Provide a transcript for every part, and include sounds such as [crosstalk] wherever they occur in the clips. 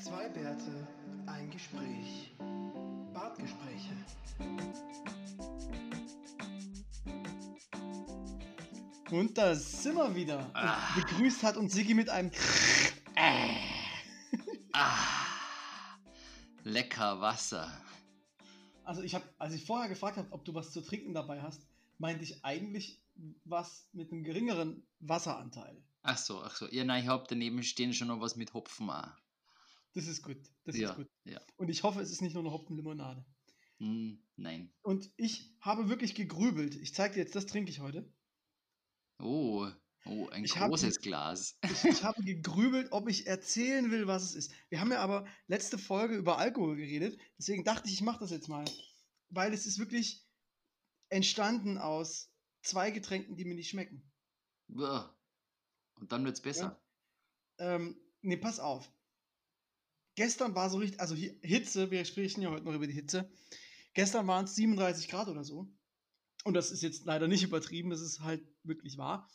Zwei Bärte, ein Gespräch. Bartgespräche. Und da sind wir wieder. Ah. Begrüßt hat uns Sigi mit einem. Ah, lecker Wasser. Also ich habe, als ich vorher gefragt habe, ob du was zu trinken dabei hast, meinte ich eigentlich was mit einem geringeren Wasseranteil. Ach so, ach so. Ja, nein, ich hab daneben stehen schon noch was mit Hopfen auch. Das ist gut. Das ja, ist gut. ja. Und ich hoffe, es ist nicht nur eine Hopfenlimonade. Hm, nein. Und ich habe wirklich gegrübelt. Ich zeige dir jetzt, das trinke ich heute. Oh, oh, ein Ich großes Glas. Ich, ich habe gegrübelt, ob ich erzählen will, was es ist. Wir haben ja aber letzte Folge über Alkohol geredet. Deswegen dachte ich, ich mache das jetzt mal. Weil es ist wirklich entstanden aus zwei Getränken, die mir nicht schmecken. Und dann wird's besser. Ähm, nee, pass auf. Gestern war so richtig, also Hitze, wir sprechen ja heute noch über die Hitze. Gestern waren es 37 Grad oder so. Und das ist jetzt leider nicht übertrieben, das ist halt wirklich wahr.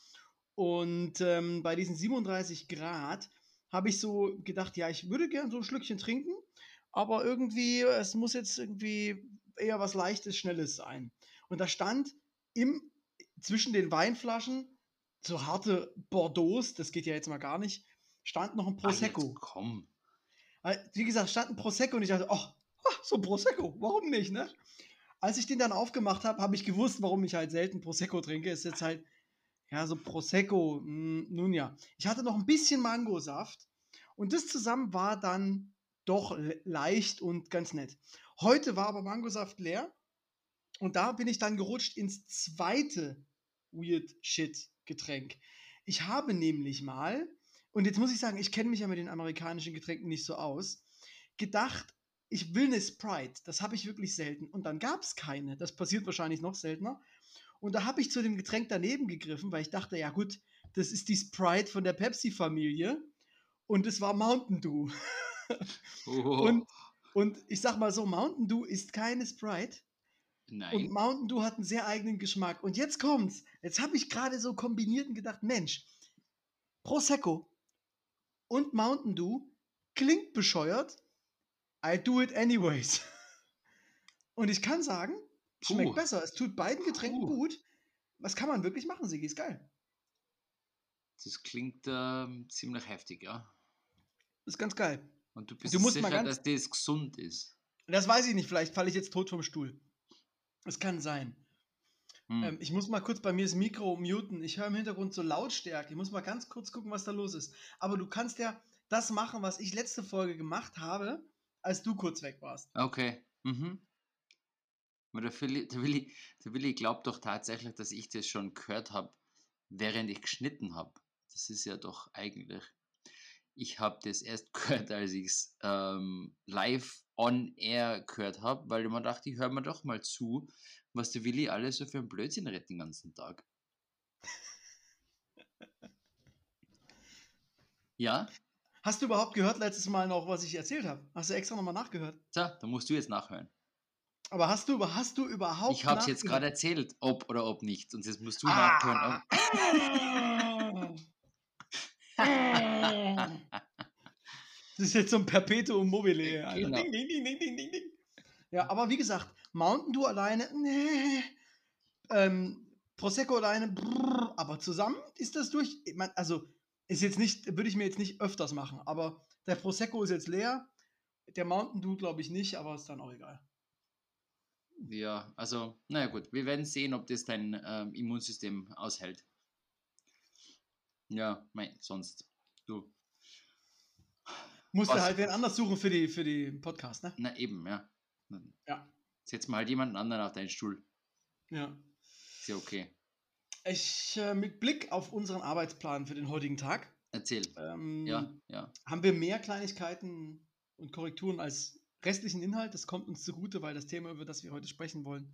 Und ähm, bei diesen 37 Grad habe ich so gedacht, ja, ich würde gern so ein Schlückchen trinken, aber irgendwie, es muss jetzt irgendwie eher was Leichtes, Schnelles sein. Und da stand im, zwischen den Weinflaschen, so harte Bordeaux, das geht ja jetzt mal gar nicht, stand noch ein Ah, Prosecco. komm. Wie gesagt, stand ein Prosecco und ich dachte, ach, ah, so ein Prosecco, warum nicht, ne? Als ich den dann aufgemacht habe, habe ich gewusst, warum ich halt selten Prosecco trinke. Ist jetzt halt, ja, so Prosecco, mh, nun ja. Ich hatte noch ein bisschen Mangosaft und das zusammen war dann doch le- leicht und ganz nett. Heute war aber Mangosaft leer und da bin ich dann gerutscht ins zweite Weird Shit Getränk. Ich habe nämlich mal, und jetzt muss ich sagen, ich kenne mich ja mit den amerikanischen Getränken nicht so aus, gedacht, ich will eine Sprite. Das habe ich wirklich selten. Und dann gab es keine. Das passiert wahrscheinlich noch seltener. Und da habe ich zu dem Getränk daneben gegriffen, weil ich dachte, ja gut, das ist die Sprite von der Pepsi-Familie. Und es war Mountain Dew. Oh, Und, und ich sag mal so, Mountain Dew ist keine Sprite. Und nein. Mountain Dew hat einen sehr eigenen Geschmack. Und jetzt kommt's. Jetzt habe ich gerade so kombiniert und gedacht, Mensch, Prosecco und Mountain Dew klingt bescheuert. I do it anyways. [laughs] Und ich kann sagen, schmeckt Puh. besser. Es tut beiden Getränken Puh. gut. Was kann man wirklich machen, Sigi? Ist geil. Das klingt ähm, ziemlich heftig, ja. Ist ganz geil. Und du bist Du musst sicher, ganz- dass das gesund ist. Das weiß ich nicht. Vielleicht falle ich jetzt tot vom Stuhl. Es kann sein. Hm. Ähm, ich muss mal kurz bei mir das Mikro muten. Ich höre im Hintergrund so Lautstärke. Ich muss mal ganz kurz gucken, was da los ist. Aber du kannst ja das machen, was ich letzte Folge gemacht habe, als du kurz weg warst. Okay. Mhm. Aber der Willi, der Willi, der Willi glaubt doch tatsächlich, dass ich das schon gehört habe, während ich geschnitten habe. Das ist ja doch eigentlich. Ich habe das erst [laughs] gehört, als ich es ähm, live on air gehört habe, weil ich mir dachte, ich höre mir doch mal zu, was der Willi alles so für einen Blödsinn redet den ganzen Tag. Ja, Hast du überhaupt gehört letztes Mal noch, was ich erzählt habe? Hast du extra nochmal nachgehört? so, da musst du jetzt nachhören. Aber hast du, hast du überhaupt Ich habe es jetzt gerade erzählt, ob oder ob nicht. Und jetzt musst du Ah. nachhören. Ob, [laughs] [laughs] Das ist jetzt so ein Perpetuum mobile. Genau. Ding, ding, ding, ding, ding, ding. Ja, aber wie gesagt, Mountain Dew alleine, nee. Ähm, Prosecco alleine, brrr, aber zusammen ist das durch. Ich mein, also, ist jetzt nicht, würde ich mir jetzt nicht öfters machen, aber der Prosecco ist jetzt leer. Der Mountain Dew glaube ich nicht, aber ist dann auch egal. Ja, also, naja gut, wir werden sehen, ob das dein ähm, Immunsystem aushält. Ja, mein, sonst, du, Musst du halt wen anders suchen für die, für die Podcast, ne? na eben, ja. Ja. Setz mal halt jemanden anderen auf deinen Stuhl. Ja. Ist ja okay. Ich, äh, mit Blick auf unseren Arbeitsplan für den heutigen Tag, Erzähl. ähm, Ja, ja. haben wir mehr Kleinigkeiten und Korrekturen als restlichen Inhalt. Das kommt uns zugute, weil das Thema, über das wir heute sprechen wollen,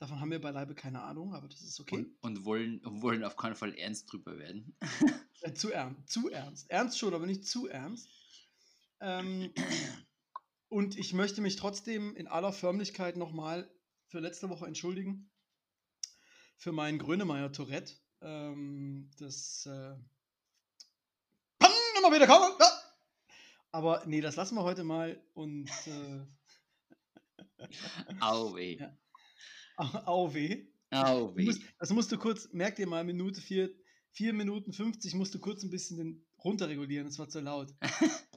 davon haben wir beileibe keine Ahnung, aber das ist okay. Und, und wollen, wollen auf keinen Fall ernst drüber werden. Zu ernst. Zu ernst. Ernst schon, aber nicht zu ernst. Ähm, [clears throat] und ich möchte mich trotzdem in aller Förmlichkeit nochmal für letzte Woche entschuldigen. Für mein Grönemeyer-Tourette. Ähm, das äh, kann immer wieder kommen. Ja. Aber nee, das lassen wir heute mal und äh, Au weh. [laughs] Ja. au weh. Au weh. musst, das musst du kurz, merk dir mal, Minute 4, 4 Minuten 50 musst du kurz ein bisschen den runterregulieren, das war zu laut. [laughs]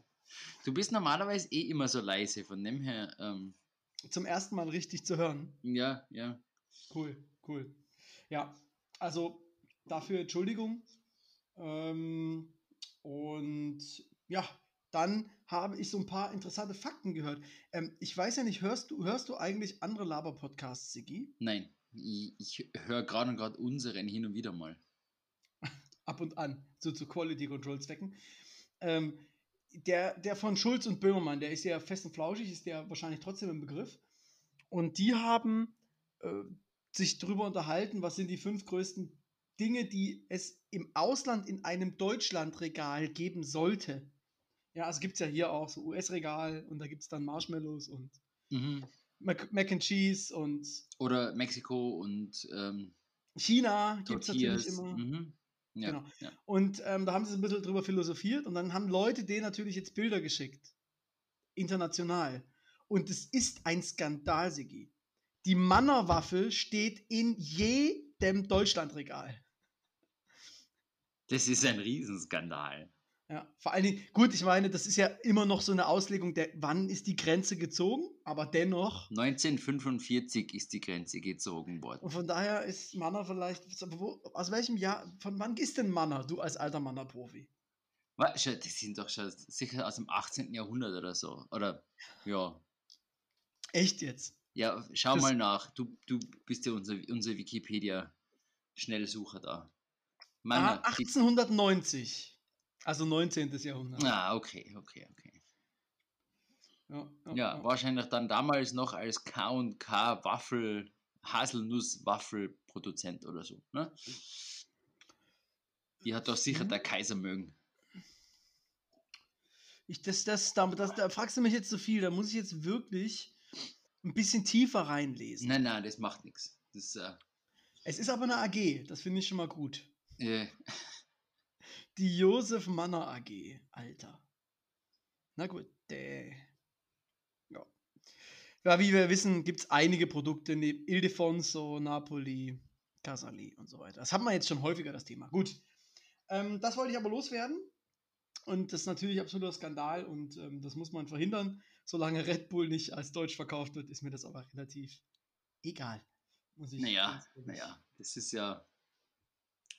Du bist normalerweise eh immer so leise, von dem her, ähm, Zum ersten Mal richtig zu hören. ja, ja. Cool, cool. Ja, also dafür Entschuldigung. Ähm, und ja, dann habe ich so ein paar interessante Fakten gehört. Ähm, ich weiß ja nicht, hörst du, hörst du eigentlich andere Laber-Podcasts, Sigi? Nein, ich, ich höre gerade und gerade unseren hin und wieder mal. [laughs] Ab und an, so zu Quality Control Zwecken. Ähm, der, der von Schulz und Böhmermann, der ist ja fest und flauschig, ist der wahrscheinlich trotzdem im Begriff. Und die haben äh, sich darüber unterhalten, was sind die fünf größten Dinge, die es im Ausland in einem Deutschlandregal geben sollte. Ja, also gibt es ja hier auch so US-Regal und da gibt es dann Marshmallows und Mhm. Mac, Mac and Cheese und Oder Mexiko und ähm, China gibt es natürlich immer. Mhm. Ja, Genau. ja. Und ähm, da haben sie ein bisschen drüber philosophiert und dann haben Leute denen natürlich jetzt Bilder geschickt. International. Und es ist ein Skandal, Sigi. Die Mannerwaffel steht in jedem Deutschlandregal. Das ist ein Riesenskandal. Ja, vor allen Dingen, gut, ich meine, das ist ja immer noch so eine Auslegung der, wann ist die Grenze gezogen, aber dennoch. 1945 ist die Grenze gezogen worden. Und von daher ist Manner vielleicht, wo, aus welchem Jahr, von wann ist denn Manner, du als alter Manner-Profi? Wa- schau, Die sind doch schon sicher aus dem 18. Jahrhundert oder so. Oder ja. Echt jetzt? Ja, schau Das- mal nach. Du, du bist ja unser, unser Wikipedia-Schnellsucher da. Ah, Mann, die, 1890. Also 19. Jahrhundert. ah, okay, okay, okay. Ja, Ja, wahrscheinlich dann damals noch als K&K Waffel, Haselnuss-Waffelproduzent oder so. Ne? Die hat doch sicher Mhm. der Kaiser mögen. Ich, das, das, da, das, da fragst du mich jetzt so viel, da muss ich jetzt wirklich ein bisschen tiefer reinlesen. Nein, nein, das macht nichts. Das, äh, Es ist aber eine AG, das finde ich schon mal gut. äh, Die Josef Manner AG, Alter. Na gut, äh. Ja. ja, wie wir wissen, gibt es einige Produkte neben Ildefonso, Napoli, Casali und so weiter. Das haben wir jetzt schon häufiger, das Thema. Gut. Ähm, das wollte ich aber loswerden. Und das ist natürlich absoluter Skandal und ähm, das muss man verhindern. Solange Red Bull nicht als Deutsch verkauft wird, ist mir das aber relativ egal. Muss ich naja, naja, das ist ja.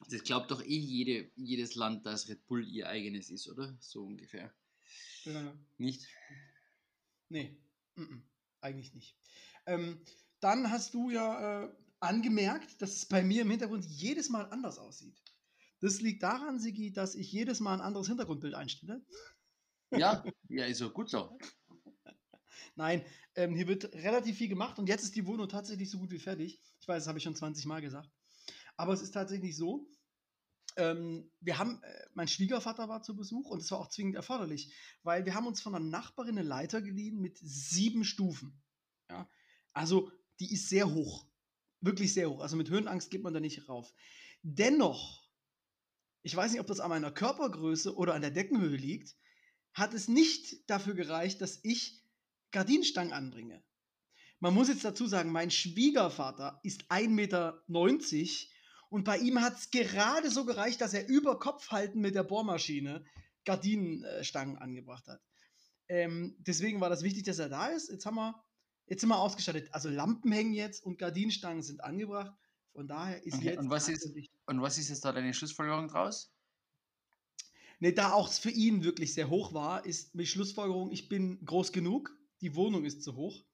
Das glaubt doch eh jede, jedes Land, dass Red Bull ihr eigenes ist, oder? So ungefähr. Ja. Nicht? Nee, mm-mm, eigentlich nicht. Ähm, dann hast du ja äh, angemerkt, dass es bei mir im Hintergrund jedes Mal anders aussieht. Das liegt daran, Sigi, dass ich jedes Mal ein anderes Hintergrundbild einstelle. Ja, ja, ist so gut so. [laughs] Nein, ähm, hier wird relativ viel gemacht und jetzt ist die Wohnung tatsächlich so gut wie fertig. Ich weiß, das habe ich schon 20 Mal gesagt. Aber es ist tatsächlich so, ähm, wir haben, äh, mein Schwiegervater war zu Besuch und es war auch zwingend erforderlich, weil wir haben uns von einer Nachbarin eine Leiter geliehen mit sieben Stufen. Ja? Also die ist sehr hoch. Wirklich sehr hoch. Also mit Höhenangst geht man da nicht rauf. Dennoch, ich weiß nicht, ob das an meiner Körpergröße oder an der Deckenhöhe liegt, hat es nicht dafür gereicht, dass ich Gardinenstangen anbringe. Man muss jetzt dazu sagen, mein Schwiegervater ist 1,90 Meter und bei ihm hat es gerade so gereicht, dass er über Kopfhalten mit der Bohrmaschine Gardinenstangen angebracht hat. Ähm, deswegen war das wichtig, dass er da ist. Jetzt haben wir, jetzt sind wir ausgestattet. Also Lampen hängen jetzt und Gardinenstangen sind angebracht. Von daher ist Okay, jetzt. und was ist- Und was ist jetzt da deine Schlussfolgerung draus? Ne, da auch für ihn wirklich sehr hoch war, ist die Schlussfolgerung, ich bin groß genug, die Wohnung ist zu hoch.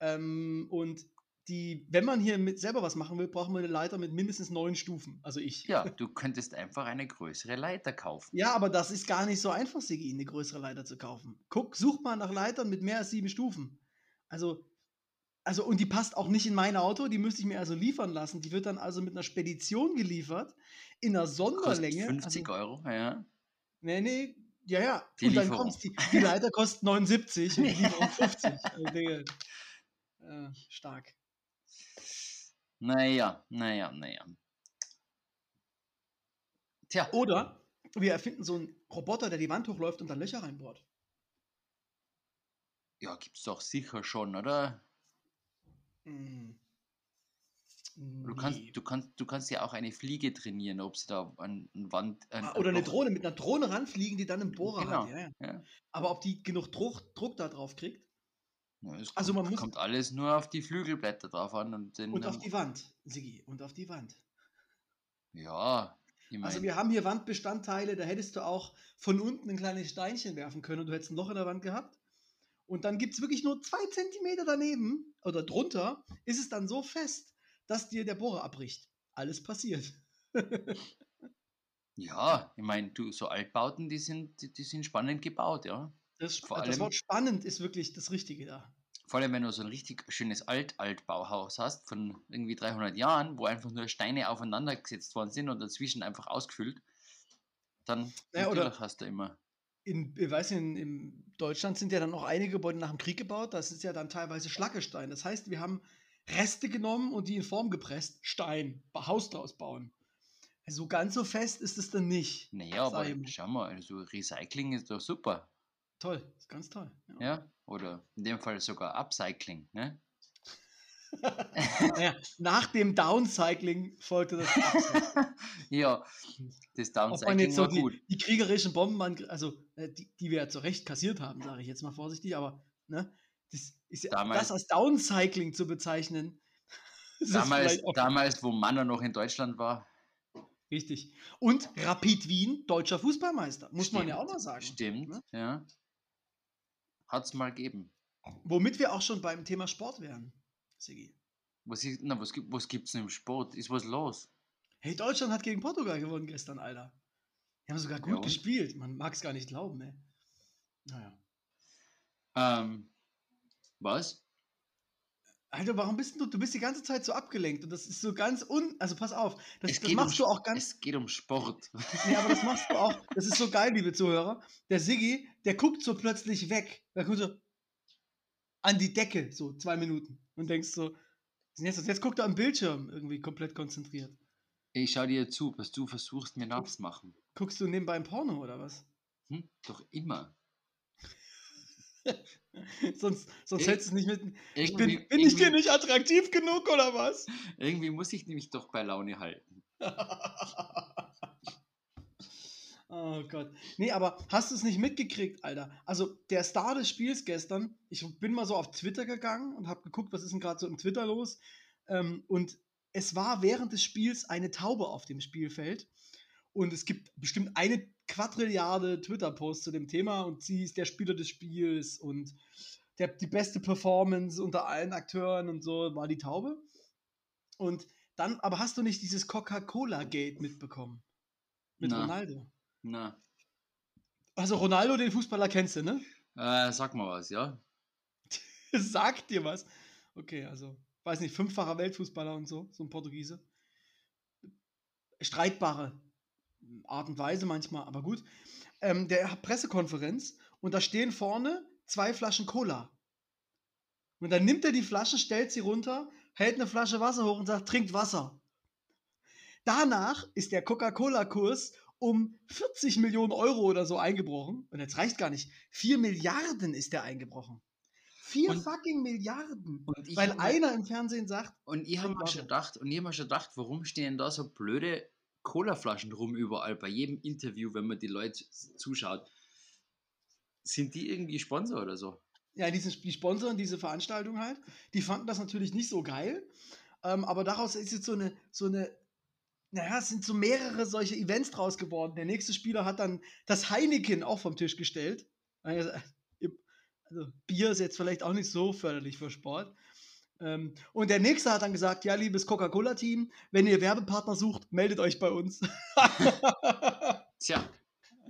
Ähm, und die, wenn man hier mit selber was machen will, braucht man eine Leiter mit mindestens neun Stufen. Also ich. Ja, du könntest einfach eine größere Leiter kaufen. Ja, aber das ist gar nicht so einfach, Sigi, eine größere Leiter zu kaufen. Guck, such mal nach Leitern mit mehr als sieben Stufen. Also, also, und die passt auch nicht in mein Auto, die müsste ich mir also liefern lassen. Die wird dann also mit einer Spedition geliefert, in einer Kostet Sonderlänge. 50 also, Euro, ja. Nee, nee, ja, ja. Die und dann kommt's, die, die Leiter kostet 79 und die [laughs] Lieferung 50. Also, Digga, äh, stark. Naja, naja, naja. Tja, Oder wir erfinden so einen Roboter, der die Wand hochläuft und dann Löcher reinbohrt. Ja, gibt's doch sicher schon, oder? Hm. Du kannst, du kannst, du kannst ja auch eine Fliege trainieren, ob sie da an, an Wand. An, Ah, Oder eine Drohne, mit einer Drohne ranfliegen, die dann einen Bohrer Genau. hat. Ja, ja. Ja. Aber ob die genug Druck, Druck da drauf kriegt Ja, es Also kommt, man muss- kommt alles nur auf die Flügelblätter drauf an und den. und auf die Wand, Sigi, und auf die Wand. ja, ich Also mein, wir haben hier Wandbestandteile, da hättest du auch von unten ein kleines Steinchen werfen können und du hättest ein Loch in der Wand gehabt. Und dann gibt es wirklich nur zwei Zentimeter daneben oder drunter, ist es dann so fest, dass dir der Bohrer abbricht. Alles passiert. [laughs] ja, ich meine, so Altbauten, die sind, die, die sind spannend gebaut, ja. Das, Vor das allem- Wort spannend ist wirklich das Richtige da. Vor allem, wenn du so ein richtig schönes Alt-Altbauhaus hast von irgendwie 300 Jahren, wo einfach nur Steine aufeinander gesetzt worden sind und dazwischen einfach ausgefüllt, dann Ja, oder- hast du immer. In, ich weiß nicht, in, Deutschland sind ja dann auch einige Gebäude nach dem Krieg gebaut. Das ist ja dann teilweise Schlackestein. Das heißt, wir haben Reste genommen und die in Form gepresst. Stein, Haus draus bauen. So ganz so fest ist es dann nicht. Naja, aber schau mal, also Recycling ist doch super, Toll, ist ganz toll. Ja. ja? Oder in dem Fall sogar Upcycling, ne? [laughs] Naja, nach dem Downcycling folgte das Upcycling. [laughs] ja, das Downcycling so war die, gut. die kriegerischen Bomben, also äh, die, die wir ja zu Recht kassiert haben, sage ich jetzt mal vorsichtig, aber ne, das ist ja, Damals- das als Downcycling zu bezeichnen. [laughs] Damals, damals, wo Manner noch in Deutschland war. Richtig. Und Rapid Wien, deutscher Fußballmeister, muss man ja auch Stimmt, mal sagen. Stimmt, ne? ja. Hat's mal gegeben. Womit wir auch schon beim Thema Sport wären, Sigi. Was, ist, na, was, gibt, was gibt's denn im Sport? Ist was los? Hey, Deutschland hat gegen Portugal gewonnen gestern, Alter. Die haben sogar Ja, gut und? gespielt. Man mag es gar nicht glauben, ey. Naja. Ähm, was? Alter, warum bist du, du bist die ganze Zeit so abgelenkt und das ist so ganz un, also pass auf, das, das machst um, du auch ganz, Es geht um Sport. nee, aber das machst du auch, [laughs] das ist so geil, liebe Zuhörer. Der Siggi, der guckt so plötzlich weg, der guckt so an die Decke, so zwei Minuten und denkst so, jetzt, jetzt guckt er am Bildschirm irgendwie komplett konzentriert. Ich schau dir zu, was du versuchst mir nachzumachen. Guckst du nebenbei ein Porno oder was? Hm? Doch immer. [laughs] [laughs] sonst sonst Ich- hältst du es nicht mit. Ich bin, bin ich dir nicht attraktiv genug oder was? irgendwie muss ich nämlich doch bei Laune halten. [laughs] oh Gott. Nee, aber hast du es nicht mitgekriegt, Alter? Also, der Star des Spiels gestern, ich bin mal so auf Twitter gegangen und habe geguckt, was ist denn gerade so im Twitter los. Ähm, und es war während des Spiels eine Taube auf dem Spielfeld. Und es gibt bestimmt eine Quadrilliarde Twitter-Posts zu dem Thema und sie ist der Spieler des Spiels und der, die beste Performance unter allen Akteuren und so war die Taube. Und dann, aber hast du nicht dieses Coca-Cola-Gate mitbekommen? Mit Na. Ronaldo. Na, Also Ronaldo, den Fußballer kennst du, ne? äh, sag mal was, ja? [laughs] Sagt dir was. Okay, also, weiß nicht, fünffacher Weltfußballer und so, so ein Portugiese. Streitbare Art und Weise manchmal, aber gut. Ähm, der hat Pressekonferenz und da stehen vorne zwei Flaschen Cola. Und dann nimmt er die Flaschen, stellt sie runter, hält eine Flasche Wasser hoch und sagt, trinkt Wasser. Danach ist der Coca-Cola-Kurs um 40 Millionen Euro oder so eingebrochen. Und jetzt reicht gar nicht. 4 Milliarden ist der eingebrochen. 4 Und- fucking Milliarden. Weil hab einer im Fernsehen sagt, Und ich habe Trink mir schon Wasser. gedacht, und ich habe mir schon gedacht, warum stehen da so blöde Colaflaschen rum überall bei jedem Interview, wenn man die Leute zuschaut? Sind die irgendwie Sponsor oder so? ja, die, sind, die sponsoren diese Veranstaltung halt. Die fanden das natürlich nicht so geil. Ähm, aber daraus ist jetzt so eine, so eine, naja, es sind so mehrere solche Events draus geworden. Der nächste Spieler hat dann das Heineken auch vom Tisch gestellt. Also, also Bier ist jetzt vielleicht auch nicht so förderlich für Sport. Ähm, und der nächste hat dann gesagt, ja, liebes Coca-Cola-Team, wenn ihr Werbepartner sucht, meldet euch bei uns. [laughs] Tja,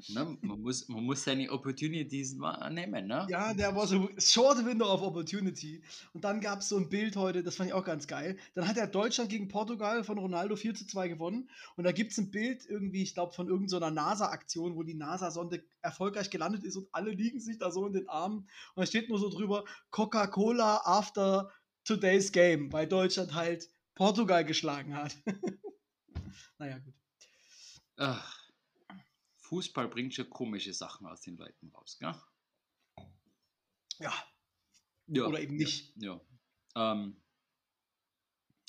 ne, man, muss, man muss seine Opportunities mal nehmen, ne? Ja, der war so short window of opportunity. Und dann gab es so ein Bild heute, das fand ich auch ganz geil. Dann hat er Deutschland gegen Portugal von Ronaldo 4 zu 2 gewonnen. Und da gibt es ein Bild irgendwie, ich glaube, von irgendeiner NASA-Aktion, wo die NASA-Sonde erfolgreich gelandet ist und alle liegen sich da so in den Armen. Und da steht nur so drüber, Coca-Cola after today's game, weil Deutschland halt Portugal geschlagen hat. [laughs] naja, gut. Ach, Fußball bringt schon komische Sachen aus den Leuten raus, gell? Ja, Ja, Oder eben nicht. Ja. Ähm,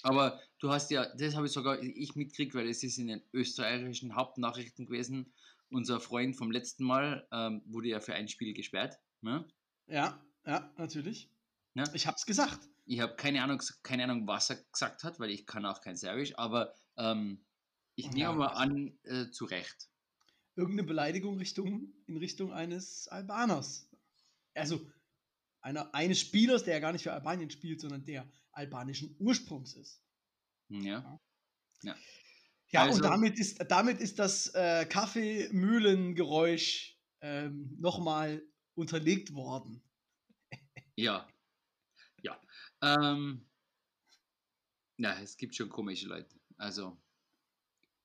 aber du hast ja, das habe ich sogar ich mitgekriegt, weil es ist in den österreichischen Hauptnachrichten gewesen. Unser Freund vom letzten Mal ähm, wurde ja für ein Spiel gesperrt. Ne? Ja, ja, natürlich. Ja. Ich hab's gesagt. Ich habe keine Ahnung, keine Ahnung, was er gesagt hat, weil ich kann auch kein Serbisch, aber ähm, ich nehme Ja. mal an, äh, zu Recht. Irgendeine Beleidigung Richtung, in Richtung eines Albaners. Also einer, eines Spielers, der ja gar nicht für Albanien spielt, sondern der albanischen Ursprungs ist. Ja. Ja, Also- und damit ist, damit ist das äh, Kaffeemühlengeräusch ähm, nochmal unterlegt worden. Ja. Ähm, ja, es gibt schon komische Leute. Also,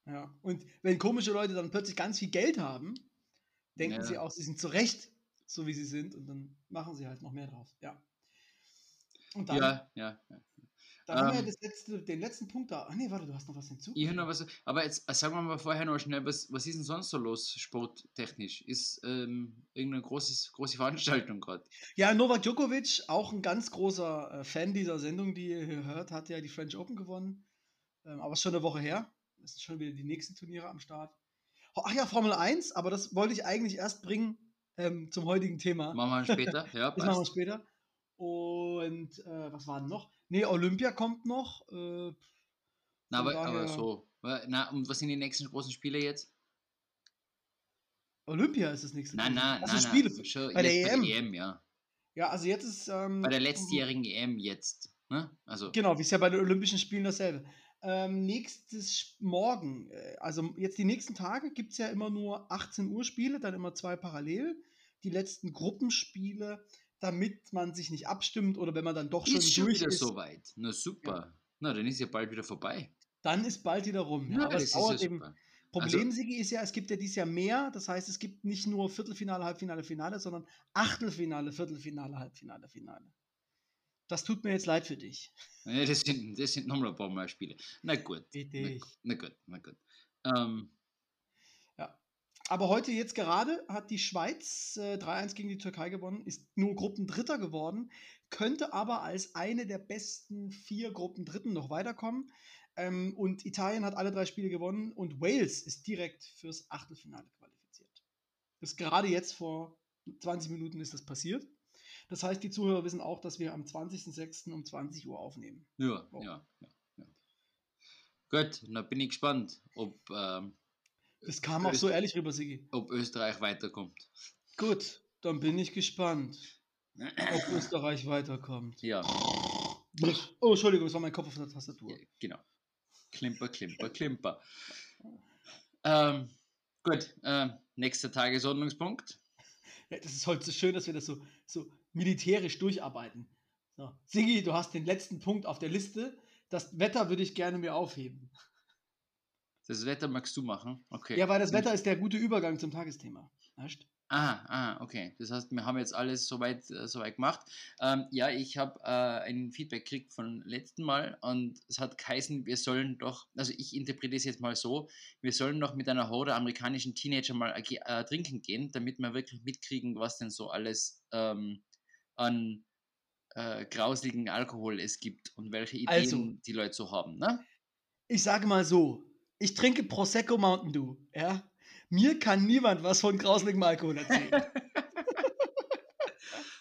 Ja. Und wenn komische Leute dann plötzlich ganz viel Geld haben, denken Ja. sie auch, sie sind zu Recht so, wie sie sind, und dann machen sie halt noch mehr drauf. Ja. Und dann, ja, ja. ja. Dann haben wir ja ähm, das letzte, den letzten Punkt da. Ach nee, warte, du hast noch was hinzu. Ich noch was. Aber jetzt äh, sagen wir mal vorher noch schnell, was, was ist denn sonst so los, sporttechnisch? Ist ähm, irgendeine großes, große Veranstaltung gerade? Ja, Novak Djokovic, auch ein ganz großer äh, Fan dieser Sendung, die ihr hört, hat ja die French Open gewonnen. Ähm, aber ist schon eine Woche her. Es sind schon wieder die nächsten Turniere am Start. Ach ja, Formel 1, aber das wollte ich eigentlich erst bringen ähm, zum heutigen Thema. Machen wir später. [laughs] Ja, Das machen wir passt. später. Und äh, was war denn noch? Nee, Olympia kommt noch. Äh, Na, aber, aber so. Na, und was sind die nächsten großen Spiele jetzt? Olympia ist das nächste. Nein, nein, nein. Spiele. nein. Schon bei der EM. Bei der EM, ja. Ja, also jetzt ist. Ähm, Bei der letztjährigen EM jetzt. Ne? Also, Genau, wie es ja bei den Olympischen Spielen dasselbe. Ähm, nächstes Morgen, äh, also jetzt die nächsten Tage gibt es ja immer nur 18 Uhr Spiele, dann immer zwei parallel. Die letzten Gruppenspiele, damit man sich nicht abstimmt oder wenn man dann doch schon ist schon durch wieder ist, soweit. Na super. Na, dann ist ja bald wieder vorbei. dann ist bald wieder rum. Ja, aber das es ist ja dauert eben. super. Problem, Sigi, ist ja, es gibt ja dieses Jahr mehr. Das heißt, es gibt nicht nur Viertelfinale, Halbfinale, Finale, sondern Achtelfinale, Viertelfinale, Halbfinale, Finale. Das tut mir jetzt leid für dich. Ja, das sind, das sind nochmal ein paar Mal Spiele. Na gut. Na, na gut, na gut. Ähm, Ja. Aber heute jetzt gerade hat die Schweiz äh, 3-1 gegen die Türkei gewonnen, ist nur Gruppendritter geworden, könnte aber als eine der besten vier Gruppendritten noch weiterkommen. Ähm, und Italien hat alle drei Spiele gewonnen und Wales ist direkt fürs Achtelfinale qualifiziert. Das ist gerade jetzt vor 20 Minuten ist das passiert. Das heißt, die Zuhörer wissen auch, dass wir am 20.06. um 20 Uhr aufnehmen. ja, Oh. ja, ja, ja. Gut, dann bin ich gespannt, ob, ähm, Das kam auch so ehrlich rüber, Sigi. ob Österreich weiterkommt. Gut, dann bin ich gespannt, ob [clears throat] Österreich weiterkommt. Ja, Oh, Entschuldigung, das war mein Kopf auf der Tastatur. ja, genau. Klimper, Klimper, Klimper. Ähm, gut, ähm, nächster Tagesordnungspunkt. Ja, das ist heute so schön, dass wir das so, so militärisch durcharbeiten. So. Sigi, du hast den letzten Punkt auf der Liste. Das Wetter würde ich gerne mir aufheben. Das Wetter magst du machen? Okay. Ja, weil das Wetter ist der gute Übergang zum Tagesthema. Weißt? Ah, ah, okay. Das heißt, wir haben jetzt alles soweit, äh, soweit gemacht. Ähm, ja, ich habe äh, ein Feedback gekriegt von letzten Mal und es hat geheißen, wir sollen doch, also ich interpretiere es jetzt mal so, wir sollen doch mit einer Horde amerikanischen Teenager mal agi- äh, trinken gehen, damit wir wirklich mitkriegen, was denn so alles ähm, an äh, grausligen Alkohol es gibt und welche Ideen Also. die Leute so haben. Ne? Ich sage mal so: Ich trinke Prosecco Mountain Dew. Ja? Mir kann niemand was von grauseligem Alkohol erzählen. [laughs]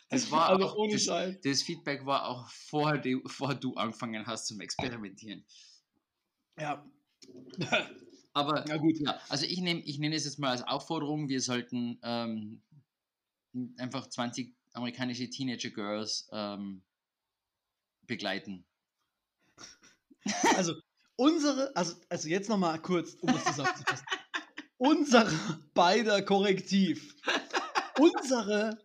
Das war also auch, ohne das, das Feedback war auch vor, die, vor du angefangen hast zum Experimentieren. Ja. [laughs] Aber Na gut. Ja, also ich nehme ich nehme es jetzt mal als Aufforderung, wir sollten ähm, einfach 20 amerikanische Teenager Girls ähm, begleiten. Also, unsere, also, also jetzt nochmal kurz, um das zusammenzufassen. [laughs] unsere beider Korrektiv. Unsere,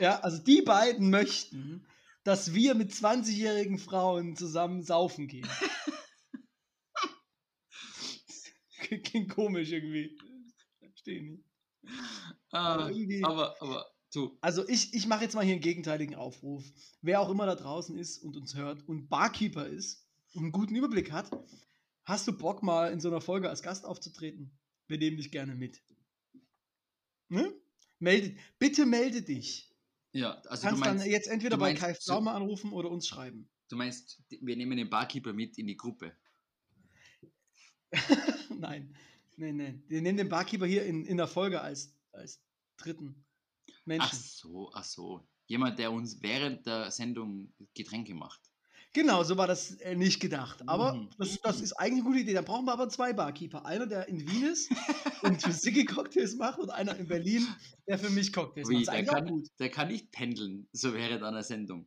ja, also die beiden möchten, dass wir mit 20-jährigen Frauen zusammen saufen gehen. [laughs] Klingt komisch irgendwie. Verstehe nicht. Ah, irgendwie- aber, aber du, Also ich, ich mache jetzt mal hier einen gegenteiligen Aufruf. Wer auch immer da draußen ist und uns hört und Barkeeper ist und einen guten Überblick hat, hast du Bock mal in so einer Folge als Gast aufzutreten? Wir nehmen dich gerne mit. Ne? Melde, bitte melde dich. Ja, Du also du kannst meinst, dann jetzt entweder du bei meinst Kai so- Pflaume anrufen oder uns schreiben. du meinst, wir nehmen den Barkeeper mit in die Gruppe. [laughs] nein, nein, nein. Wir nehmen den Barkeeper hier in, in der Folge als, als dritten Ach Menschen. so, ach so. Jemand, der uns während der Sendung Getränke macht. Genau, so war das äh, nicht gedacht. Aber Mhm. das, das ist eigentlich eine gute Idee. Dann brauchen wir aber zwei Barkeeper. Einer, der in Wien ist [laughs] und für Siggi Cocktails macht und einer in Berlin, der für mich Cocktails Wie, macht. Der, kann, gut. der kann nicht pendeln, so während einer Sendung.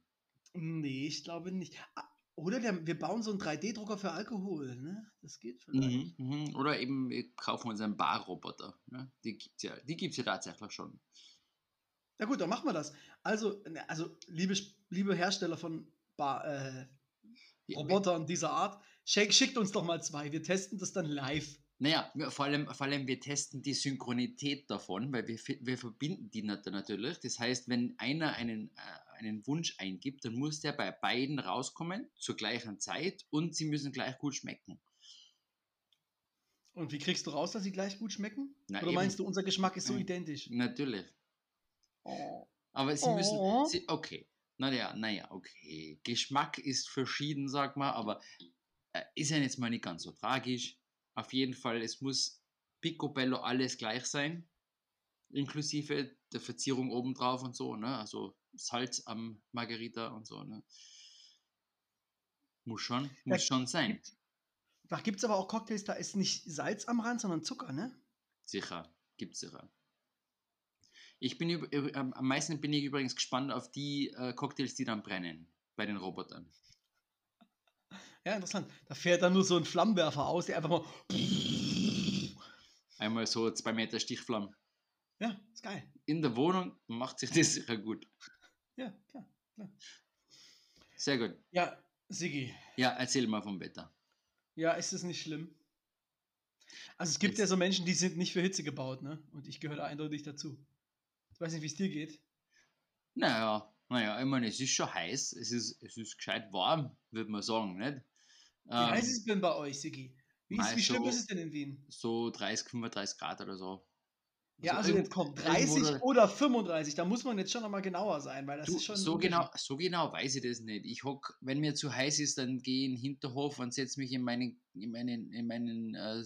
Nee, ich glaube nicht. Ah, Oder der, wir bauen so einen 3D-Drucker für Alkohol. Ne? Das geht vielleicht. Mhm, mhm. Oder eben, wir kaufen uns einen Barroboter. Ne? Die gibt es ja, die gibt's ja tatsächlich schon. Ja gut, dann machen wir das. Also, ne, also liebe, liebe Hersteller von Bar, äh, Robotern dieser Art, schick, schickt uns doch mal zwei. Wir testen das dann live. Naja, vor allem, vor allem wir testen die Synchronität davon, weil wir, wir verbinden die nat- natürlich. Das heißt, wenn einer einen, äh, einen Wunsch eingibt, dann muss der bei beiden rauskommen zur gleichen Zeit und sie müssen gleich gut schmecken. Und wie kriegst du raus, dass sie gleich gut schmecken? Na, Oder eben. meinst du, unser Geschmack ist so identisch? Natürlich. Oh. Aber sie Oh. müssen. Sie, okay. Naja, naja, okay. Geschmack ist verschieden, sag mal, aber äh, ist ja jetzt mal nicht ganz so tragisch. Auf jeden Fall, es muss picobello alles gleich sein. Inklusive der Verzierung obendrauf und so, ne? Also Salz am Margarita und so, ne? Muss schon, muss schon sein. Da gibt es aber auch Cocktails, da ist nicht Salz am Rand, sondern Zucker, ne? Sicher, gibt's sicher. Ich bin üb- am meisten bin ich übrigens gespannt auf die äh, Cocktails, die dann brennen bei den Robotern. Ja, interessant. Da fährt dann nur so ein Flammenwerfer aus, der einfach mal. Einmal so zwei Meter Stichflammen. Ja, ist geil. In der Wohnung macht sich das sicher gut. Ja, klar. Sehr gut. Ja, Sigi. Ja, erzähl mal vom Wetter. Ja, ist es nicht schlimm? Also es gibt Jetzt- ja so Menschen, die sind nicht für Hitze gebaut, ne? Und ich gehöre da eindeutig dazu. Ich weiß nicht, wie es dir geht. Naja, naja, ich meine, es ist schon heiß. Es ist, es ist gescheit warm, würde man sagen, nicht? Wie heiß ist Ähm, es denn bei euch, Sigi? Wie, ist, wie schlimm so- ist es denn in Wien? so 30, 35 Grad oder so. Ja, also irgendwo- jetzt kommt irgendwo 30 da- oder 35, da muss man jetzt schon nochmal genauer sein, weil das Du, ist schon. so, genau, so genau weiß ich das nicht. Ich hock, wenn mir zu heiß ist, dann gehe ich in den Hinterhof und setze mich in meinen, in meinen, in meinen äh,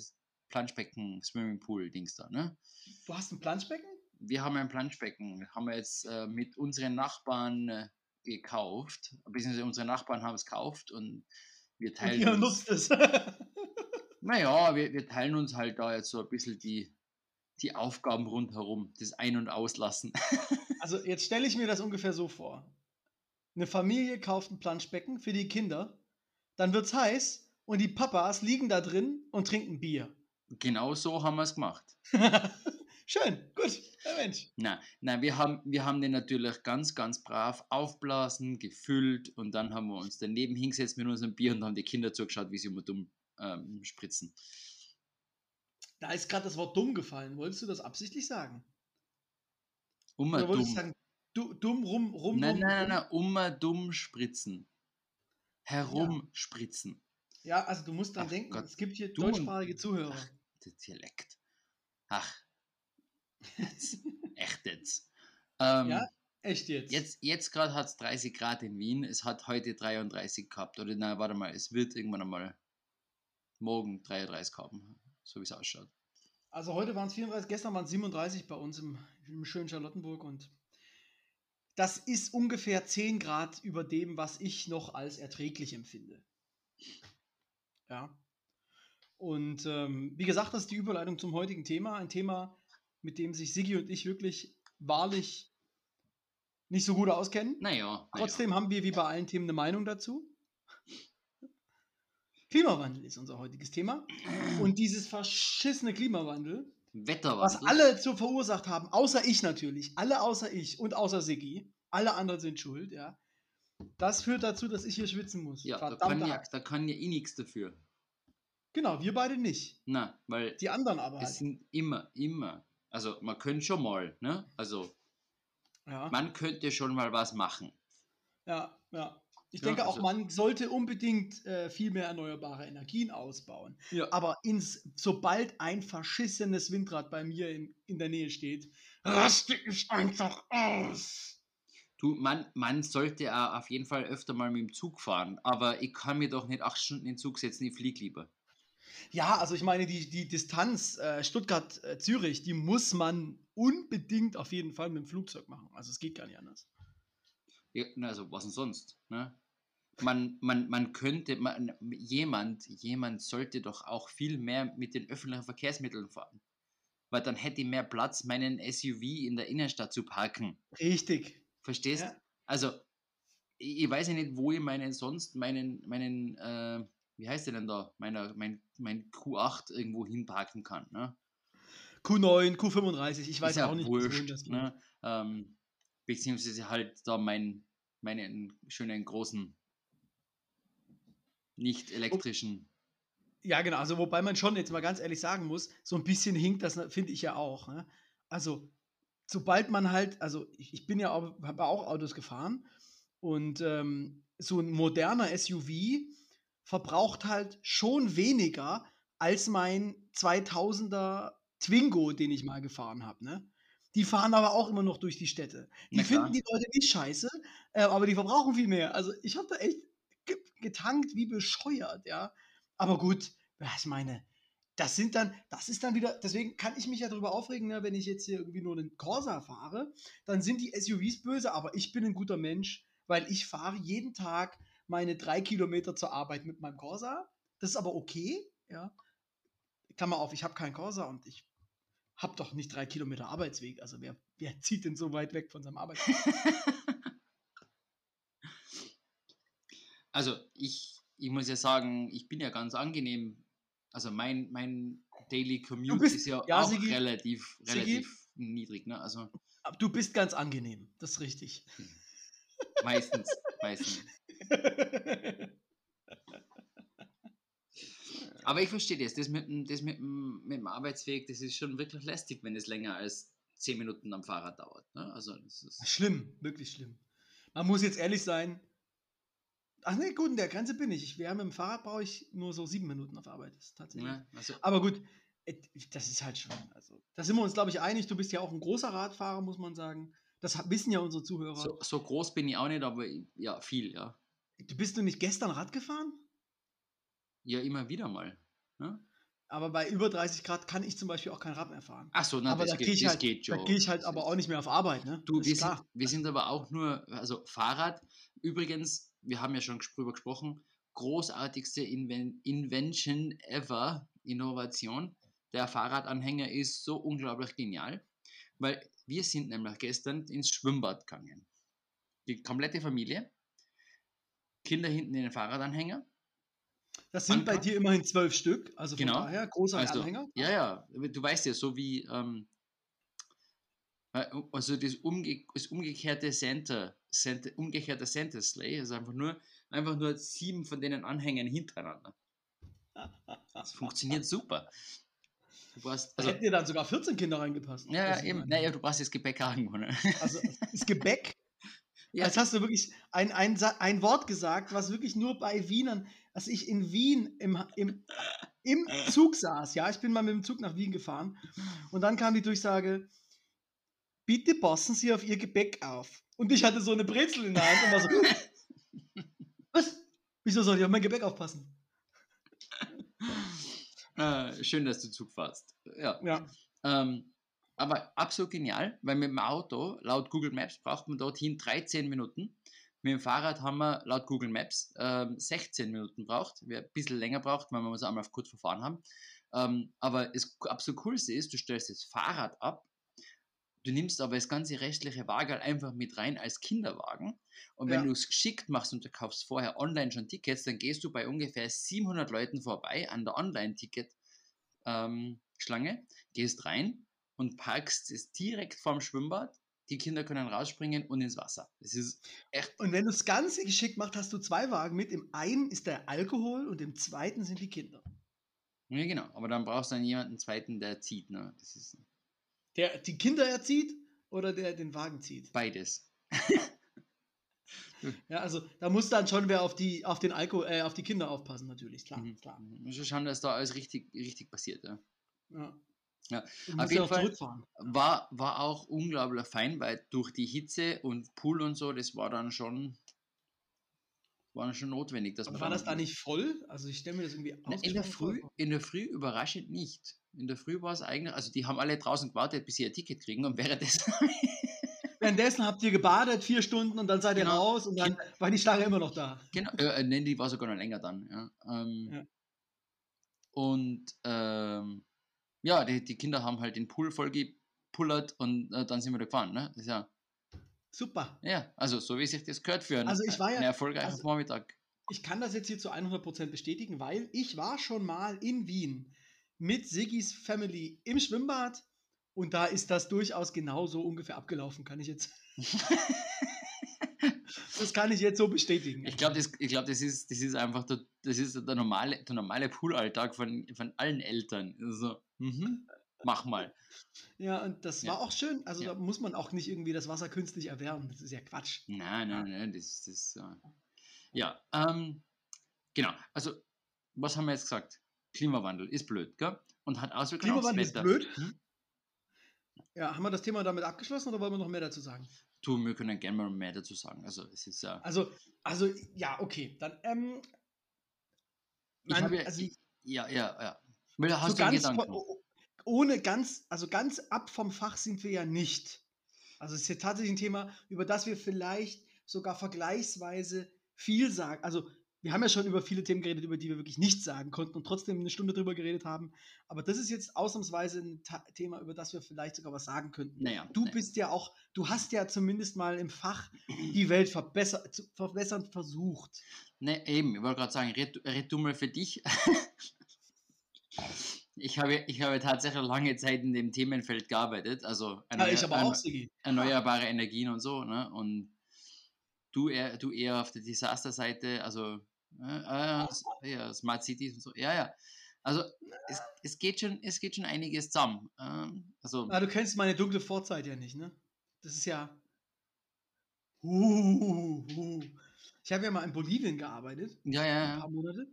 Planschbecken, Swimmingpool-Dings da. Ne? Du hast ein Planschbecken? Wir haben ein Planschbecken, haben wir jetzt äh, mit unseren Nachbarn äh, gekauft, beziehungsweise unsere Nachbarn haben es gekauft und wir Und teilen ihr uns, nutzt es. [laughs] naja, wir, wir teilen uns halt da jetzt so ein bisschen die, die Aufgaben rundherum, das Ein- und Auslassen. [laughs] also jetzt stelle ich mir das ungefähr so vor. Eine Familie kauft ein Planschbecken für die Kinder, dann wird's heiß und die Papas liegen da drin und trinken Bier. genau so haben wir es gemacht. [laughs] Schön, gut, ja, Mensch. Na, na wir, haben, wir haben den natürlich ganz, ganz brav aufblasen, gefüllt und dann haben wir uns daneben hingesetzt mit unserem Bier und haben die Kinder zugeschaut, wie sie immer dumm ähm, spritzen. Da ist gerade das Wort dumm gefallen. Wolltest du das absichtlich sagen? Ummer Oder dumm. sagen, du, dumm, rum, rum, Nein, rum, nein, nein, nein, ummer dumm spritzen. Herumspritzen. Ja, also du musst dann Ach denken, Gott, es gibt hier dumm. deutschsprachige Zuhörer. Ach, der Dialekt. Ach, echt jetzt. Ähm, Ja, Echt jetzt? Jetzt, jetzt gerade hat es 30 Grad in Wien. Es hat heute 33 gehabt. Oder nein, warte mal, es wird irgendwann einmal morgen 33 haben, so wie es ausschaut. Also heute waren es 34, gestern waren es 37 bei uns im, im schönen Charlottenburg und das ist ungefähr 10 Grad über dem, was ich noch als erträglich empfinde. Ja. Und ähm, wie gesagt, das ist die Überleitung zum heutigen Thema. Ein Thema, mit dem sich Sigi und ich wirklich wahrlich nicht so gut auskennen. Naja, Trotzdem haben wir wie bei allen Themen eine Meinung dazu. Klimawandel ist unser heutiges Thema. Und dieses verschissene Klimawandel. Wetterwandel. was alle zu verursacht haben, außer ich natürlich, alle außer ich und außer Siggi, alle anderen sind schuld, ja. Das führt dazu, dass ich hier schwitzen muss. Ja, da kann ja, da kann ja eh nichts dafür. Genau, wir beide nicht. Na, weil Die anderen aber es halt. sind immer, immer. Also man könnte schon mal, ne? Also Ja, man könnte schon mal was machen. ja, ja. Ich Ja, denke auch, also- man sollte unbedingt äh, viel mehr erneuerbare Energien ausbauen. Ja. Aber ins, sobald ein verschissenes Windrad bei mir in, in der Nähe steht, raste ich einfach aus. Du, man, man sollte auf jeden Fall öfter mal mit dem Zug fahren, aber ich kann mir doch nicht acht Stunden in den Zug setzen, ich fliege lieber. Ja, also ich meine, die, die Distanz äh, Stuttgart-Zürich, die muss man unbedingt auf jeden Fall mit dem Flugzeug machen. Also es geht gar nicht anders. Ja, also was denn sonst? Ne? Man, man, man könnte, man, jemand, jemand sollte doch auch viel mehr mit den öffentlichen Verkehrsmitteln fahren. Weil dann hätte ich mehr Platz, meinen SUV in der Innenstadt zu parken. Richtig. Verstehst? Ja. Also, ich, ich weiß ja nicht, wo ich meinen sonst meinen, meinen, äh, wie heißt der denn da, meiner, mein, mein Q8 irgendwo hinparken kann. Ne? Q9, Q35, ich weiß ja auch nicht, wurscht, das ne? ähm, beziehungsweise halt da mein, meinen schönen großen, nicht elektrischen. Ja, genau. Also, wobei man schon jetzt mal ganz ehrlich sagen muss, so ein bisschen hinkt das, finde ich ja auch. Ne? Also, sobald man halt, also ich, ich bin ja auch, habe auch Autos gefahren und ähm, so ein moderner SUV verbraucht halt schon weniger als mein 2000er Twingo, den ich mal gefahren habe. Ne? Die fahren aber auch immer noch durch die Städte. Die Na klar. finden die Leute nicht scheiße, äh, aber die verbrauchen viel mehr. Also ich habe da echt ge getankt wie bescheuert, ja. Aber gut, ich meine, das sind dann, das ist dann wieder, deswegen kann ich mich ja darüber aufregen, ne, wenn ich jetzt hier irgendwie nur einen Corsa fahre, dann sind die SUVs böse, aber ich bin ein guter Mensch, weil ich fahre jeden Tag meine drei Kilometer zur Arbeit mit meinem Corsa. Das ist aber okay, ja. Klammer auf, ich habe keinen Corsa und ich habe doch nicht drei Kilometer Arbeitsweg. Also wer, wer zieht denn so weit weg von seinem Arbeitsweg? [laughs] Also ich, ich muss ja sagen, ich bin ja ganz angenehm. Also mein, mein Daily Commute bist- ist ja, ja, auch Sigi, relativ, Sigi. relativ niedrig. Ne? Also Du bist ganz angenehm, das ist richtig. meistens, meistens. [laughs] Aber ich verstehe das. Das, mit, dem- das mit, dem- mit dem Arbeitsweg, das ist schon wirklich lästig, wenn es länger als 10 Minuten am Fahrrad dauert. Ne? Also das ist, Schlimm, wirklich schlimm. Man muss jetzt ehrlich sein. Ach nee, gut, in der Grenze bin ich. ich wäre mit dem Fahrrad brauche ich nur so sieben Minuten auf Arbeit. Das ist tatsächlich. ne? also, Aber gut, äh, das ist halt schon. Also, da sind wir uns, glaube ich, einig. Du bist ja auch ein großer Radfahrer, muss man sagen. Das wissen ja unsere Zuhörer. so, so groß bin ich auch nicht, aber ja, viel, ja. Du bist du nicht gestern Rad gefahren? Ja, immer wieder mal. Ne? Aber bei über 30 Grad kann ich zum Beispiel auch kein Rad mehr fahren. Ach so, na, aber das, da geht, gehe ich, das halt, geht da schon. geh ich halt Das aber auch nicht mehr auf Arbeit. Ne? Du, wir sind, wir sind aber auch nur, also Fahrrad, übrigens, wir haben ja schon drüber gesprochen, großartigste Inven Invention ever, Innovation. Der Fahrradanhänger ist so unglaublich genial, weil wir sind nämlich gestern ins Schwimmbad gegangen. Die komplette Familie, Kinder hinten in den Fahrradanhänger. Das sind bei dir immerhin zwölf Stück. Also von Genau. daher, großer Also, Anhänger. ja, ja, du weißt ja, so wie, ähm, äh, also das, umge das umgekehrte Center, Center, umgekehrte Center Sleigh, also einfach nur, einfach nur sieben von denen Anhängern hintereinander. Das funktioniert super. Du brauchst, Da also, hätten dir dann sogar 14 Kinder reingepasst. ja, ist eben, naja, du brauchst das Gepäck auch irgendwo, ne? Also das Gebäck, Ja, als hast du wirklich ein, ein, ein Wort gesagt, was wirklich nur bei Wienern, als ich in Wien im, im, im Zug saß, ja, ich bin mal mit dem Zug nach Wien gefahren und dann kam die Durchsage, bitte passen Sie auf Ihr Gepäck auf. Und ich hatte so eine Brezel in der Hand und war so, [laughs] was? Wieso soll ich auf mein Gepäck aufpassen? äh, schön, dass du Zug fährst. Ja. Ja, Ähm, aber absolut genial, weil mit dem Auto, laut Google Maps, braucht man dorthin 13 Minuten. Mit dem Fahrrad haben wir laut Google Maps ähm, 16 Minuten braucht. Wer ein bisschen länger braucht, weil wir es einmal auf kurz verfahren haben. Ähm, aber das absolut Coolste ist, du stellst das Fahrrad ab, du nimmst aber das ganze restliche Wagen einfach mit rein als Kinderwagen. Und wenn Ja. du es geschickt machst und du kaufst vorher online schon Tickets, dann gehst du bei ungefähr 700 Leuten vorbei an der Online-Ticket-Schlange, gehst rein und parkst es direkt vorm Schwimmbad. Die Kinder können rausspringen und ins Wasser. Das ist echt. und wenn du das Ganze geschickt machst, hast du zwei Wagen mit. Im einen ist der Alkohol und im zweiten sind die Kinder. Ja, genau. Aber dann brauchst du dann jemanden zweiten, der zieht. Ne? Das ist Der die Kinder erzieht oder der den Wagen zieht. beides. [laughs] Ja, also da muss dann schon wer auf die, auf den Alkohol, äh, auf die Kinder aufpassen, natürlich, klar, Mhm. klar. Muss schon schauen, dass da alles richtig, richtig passiert. Ja. Ja. Ja, auf jeden Fall war, war auch unglaublich fein, weil durch die Hitze und Pool und so, das war dann schon, war dann schon notwendig, dass Aber man war das da nicht voll? Also ich stelle mir das irgendwie Na, in der Früh, vor. in der Früh überraschend nicht. In der Früh war es eigentlich, also die haben alle draußen gewartet, bis sie ihr Ticket kriegen und währenddessen [laughs] Währenddessen habt ihr gebadet, vier Stunden und dann seid ihr Genau. raus und dann war die Schlange immer noch da. Genau, äh, nein, die war sogar noch länger dann. Ja. Ähm, Ja. Und ähm, ja, die, die Kinder haben halt den Pool voll gepullert und äh, dann sind wir da gefahren. Ne? Das ist ja, Super. ja, also so wie sich das gehört für einen, Also ich war ja- einen erfolgreichen also- Vormittag. Ich kann das jetzt hier zu 100% bestätigen, weil ich war schon mal in Wien mit Siggis Family im Schwimmbad und da ist das durchaus genauso ungefähr abgelaufen, kann ich jetzt. [laughs] das kann ich jetzt so bestätigen. Ich glaube, das, ich glaub, das, ist, das ist einfach der, das ist der normale, der normale Poolalltag von, von allen Eltern. So, mhm, mach mal. Ja, und das Ja. war auch schön. Also Ja. da muss man auch nicht irgendwie das Wasser künstlich erwärmen. Das ist ja Quatsch. Nein, nein, nein, das das. Äh, ja, ähm, genau. Also, was haben wir jetzt gesagt? Klimawandel ist blöd, gell? Und hat Auswirkungen Klimawandel aufs ist Wetter. blöd. Hm? Ja, haben wir das Thema damit abgeschlossen oder wollen wir noch mehr dazu sagen? Du, wir können gerne mal mehr dazu sagen. Also, es ist ja. Also, also ja, okay. Dann, ähm, Ich nein, habe ja, also, ich, ja, ja, ja. Will, so hast du ganz Gedanken? von- oh, ohne ganz, also ganz ab vom Fach sind wir ja nicht. Also es ist ja tatsächlich ein Thema, über das wir vielleicht sogar vergleichsweise viel sagen. Also wir haben ja schon über viele Themen geredet, über die wir wirklich nichts sagen konnten und trotzdem eine Stunde drüber geredet haben. Aber das ist jetzt ausnahmsweise ein Ta Thema, über das wir vielleicht sogar was sagen könnten. Naja, Du ne- bist ja auch, du hast ja zumindest mal im Fach die Welt verbesser, zu verbessern versucht. Ne, eben, ich wollte gerade sagen, red, red du mal für dich. Ich, habe, ich habe tatsächlich lange Zeit in dem Themenfeld gearbeitet, also Ja, erneuer- aber auch, erneuerbare Energien und so, ne? Und du eher, du eher auf der Disaster-Seite, also äh, äh, ja, Smart Cities und so. Ja, ja. Also es, es, geht schon, es geht schon einiges zusammen. Ähm, also, Ah, du kennst meine dunkle Vorzeit ja nicht, ne? Das ist ja. Uh, uh. Ich habe ja mal in Bolivien gearbeitet, ja, ja, ein ja. paar Monate.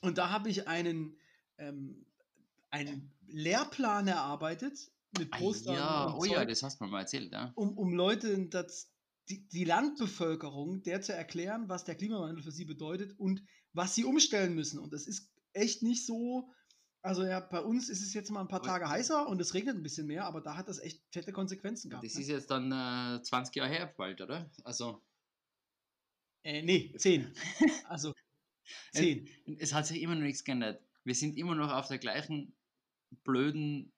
Und da habe ich einen, ähm, einen Lehrplan erarbeitet mit Ah, Postern ja, und oh ja, Zeug, das hast du mir mal erzählt, ja. um, um Leute das, die, die Landbevölkerung der zu erklären, was der Klimawandel für sie bedeutet und was sie umstellen müssen. Und das ist echt nicht so. Also ja, bei uns ist es jetzt mal ein paar Aber- Tage heißer und es regnet ein bisschen mehr, aber da hat das echt fette Konsequenzen gehabt. Das ne? ist jetzt dann äh, 20 Jahre her bald, oder? Also, Äh, nee, 10. [laughs] Also 10. es hat sich immer noch nichts geändert. Wir sind immer noch auf der gleichen blöden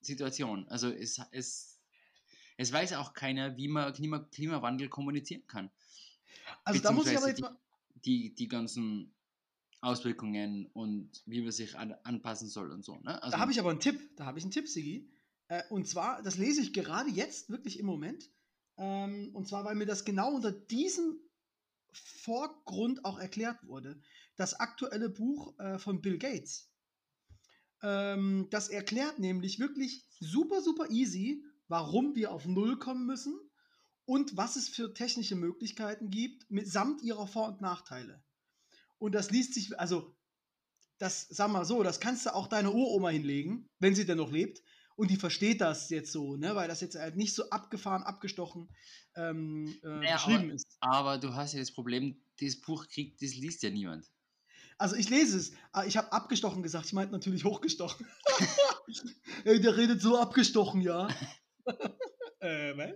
Situation. Also es, es, es weiß auch keiner, wie man Klima, Klimawandel kommunizieren kann. Also da muss ich aber jetzt mal. Die, die ganzen Auswirkungen und wie man sich an, anpassen soll und so. Ne? Also, Da habe ich aber einen Tipp. Da habe ich einen Tipp, Sigi. Äh, und zwar, das lese ich gerade jetzt, wirklich im Moment. Ähm, und zwar, weil mir das genau unter diesem Vorgrund auch erklärt wurde. Das aktuelle Buch äh, von Bill Gates. Ähm, das erklärt nämlich wirklich super, super easy, warum wir auf Null kommen müssen und was es für technische Möglichkeiten gibt, mitsamt ihrer Vor- und Nachteile. Und das liest sich, also das, sag mal so, das kannst du auch deiner Uroma hinlegen, wenn sie denn noch lebt. Und die versteht das jetzt so, ne? weil das jetzt halt nicht so abgefahren, abgestochen ähm, äh, Naja, beschrieben ist. aber du hast ja das Problem, das Buch kriegt, das liest ja niemand. Also ich lese es. Ah, Ich habe abgestochen gesagt, ich meinte natürlich hochgestochen. [laughs] Ey, der redet so abgestochen, ja. [laughs] äh, was?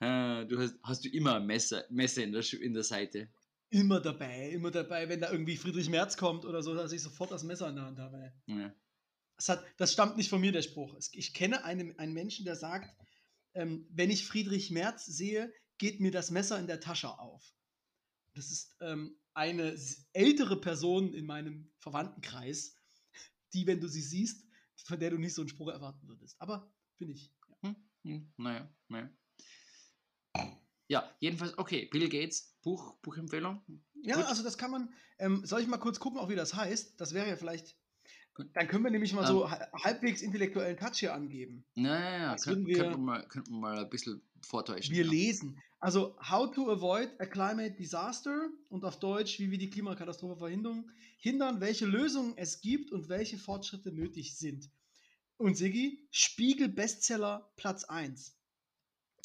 Äh, du hast, hast du immer ein Messer, Messer in, der, in der Seite. Immer dabei, immer dabei, wenn da irgendwie Friedrich Merz kommt oder so, dass ich sofort das Messer in der Hand habe. Ja. Das, hat, das stammt nicht von mir, der Spruch. Ich kenne einen, einen Menschen, der sagt, ähm, wenn ich Friedrich Merz sehe, geht mir das Messer in der Tasche auf. Das ist ähm, eine ältere Person in meinem Verwandtenkreis, die, wenn du sie siehst, von der du nicht so einen Spruch erwarten würdest. Aber bin ich. Ja. Hm, hm, naja, naja. Ja, jedenfalls, okay, Bill Gates, Buch, Buchempfehlung. Ja, Gut. also das kann man. Ähm, soll ich mal kurz gucken, auch wie das heißt? Das wäre ja vielleicht. Gut. Dann können wir nämlich mal so ha- halbwegs intellektuellen Touch hier angeben. Naja, könnten könnt wir- wir, mal, könnten wir mal ein bisschen vortäuschen. Wir ja. lesen. Also, How to avoid a climate disaster und auf Deutsch, wie wir die Klimakatastrophe verhindern, hindern, welche Lösungen es gibt und welche Fortschritte nötig sind. Und Siggi, Spiegel-Bestseller Platz 1.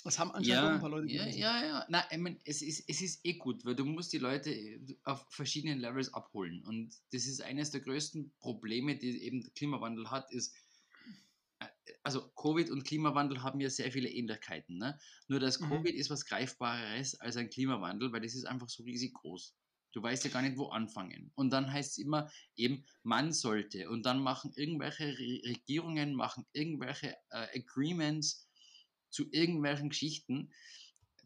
Das haben anscheinend ja, auch ein paar Leute ja, gelesen. ja, ja. Na, ich mein, es, ist, es ist eh gut, weil du musst die Leute äh, auf verschiedenen Levels abholen. Und das ist eines der größten Probleme, die eben der Klimawandel hat, ist, also Covid und Klimawandel haben ja sehr viele Ähnlichkeiten. Ne? Nur dass Mhm. Covid ist was Greifbareres als ein Klimawandel, weil das ist einfach so riesig groß. Du weißt ja gar nicht, wo anfangen. Und dann heißt es immer eben, man sollte. Und dann machen irgendwelche Re Regierungen, machen irgendwelche äh, Agreements zu irgendwelchen Geschichten,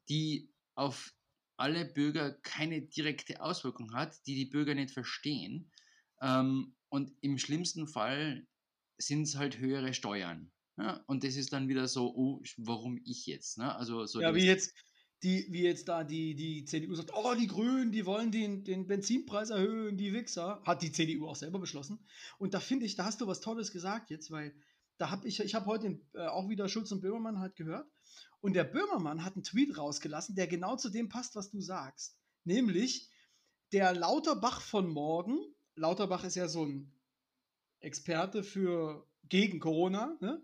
die auf alle Bürger keine direkte Auswirkung hat, die die Bürger nicht verstehen. Ähm, und im schlimmsten Fall sind es halt höhere Steuern. Ja? Und das ist dann wieder so, oh, warum ich jetzt? Ne? Also so Ja, wie jetzt, die, wie jetzt da die, die CDU sagt, oh, die Grünen, die wollen den, den Benzinpreis erhöhen, die Wichser. Hat die CDU auch selber beschlossen. Und da finde ich, da hast du was Tolles gesagt jetzt, weil da habe ich, ich habe heute den, äh, auch wieder Schulz und Böhmermann halt gehört. Und der Böhmermann hat einen Tweet rausgelassen, der genau zu dem passt, was du sagst. Nämlich, der Lauterbach von morgen, Lauterbach ist ja so ein Experte für gegen Corona, ne?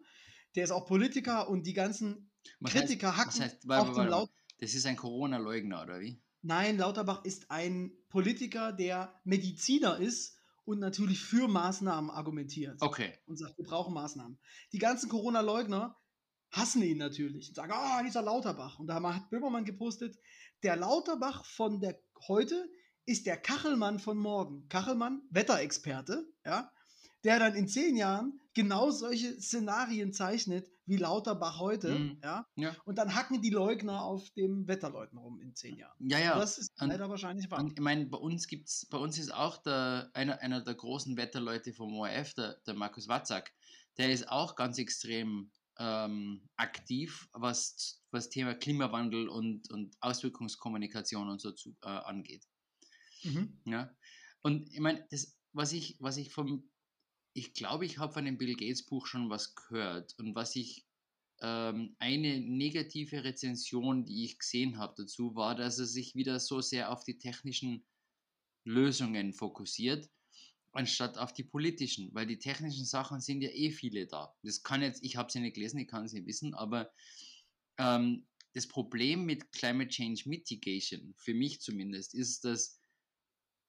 Der ist auch Politiker und die ganzen was Kritiker heißt, hacken heißt, auf warte, dem warte, Laut. das ist ein Corona-Leugner, oder wie? Nein, Lauterbach ist ein Politiker, der Mediziner ist und natürlich für Maßnahmen argumentiert Okay. und sagt, wir brauchen Maßnahmen. Die ganzen Corona-Leugner hassen ihn natürlich und sagen, ah, dieser Lauterbach. Und da hat Böhmermann gepostet, der Lauterbach von der heute ist der Kachelmann von morgen. Kachelmann, Wetterexperte, ja, der dann in zehn Jahren genau solche Szenarien zeichnet wie Lauterbach heute, Mhm. ja. Ja. Und dann hacken die Leugner auf dem Wetterleuten rum in zehn Jahren. Ja, ja. Das ist und- leider wahrscheinlich wahr. Und ich meine, bei uns gibt's, bei uns ist auch der, einer, einer der großen Wetterleute vom ORF, der, der Markus Watzak, der ist auch ganz extrem ähm, aktiv, was was Thema Klimawandel und, und Auswirkungskommunikation und so zu, äh, angeht. Mhm. Ja. Und ich meine, das, was ich, was ich vom, ich glaube, ich habe von dem Bill Gates Buch schon was gehört und was ich ähm, eine negative Rezension, die ich gesehen habe dazu, war, dass er sich wieder so sehr auf die technischen Lösungen fokussiert, anstatt auf die politischen, weil die technischen Sachen sind ja eh viele da. Das kann jetzt, ich habe sie nicht gelesen, ich kann sie nicht wissen, aber ähm, das Problem mit Climate Change Mitigation, für mich zumindest, ist, dass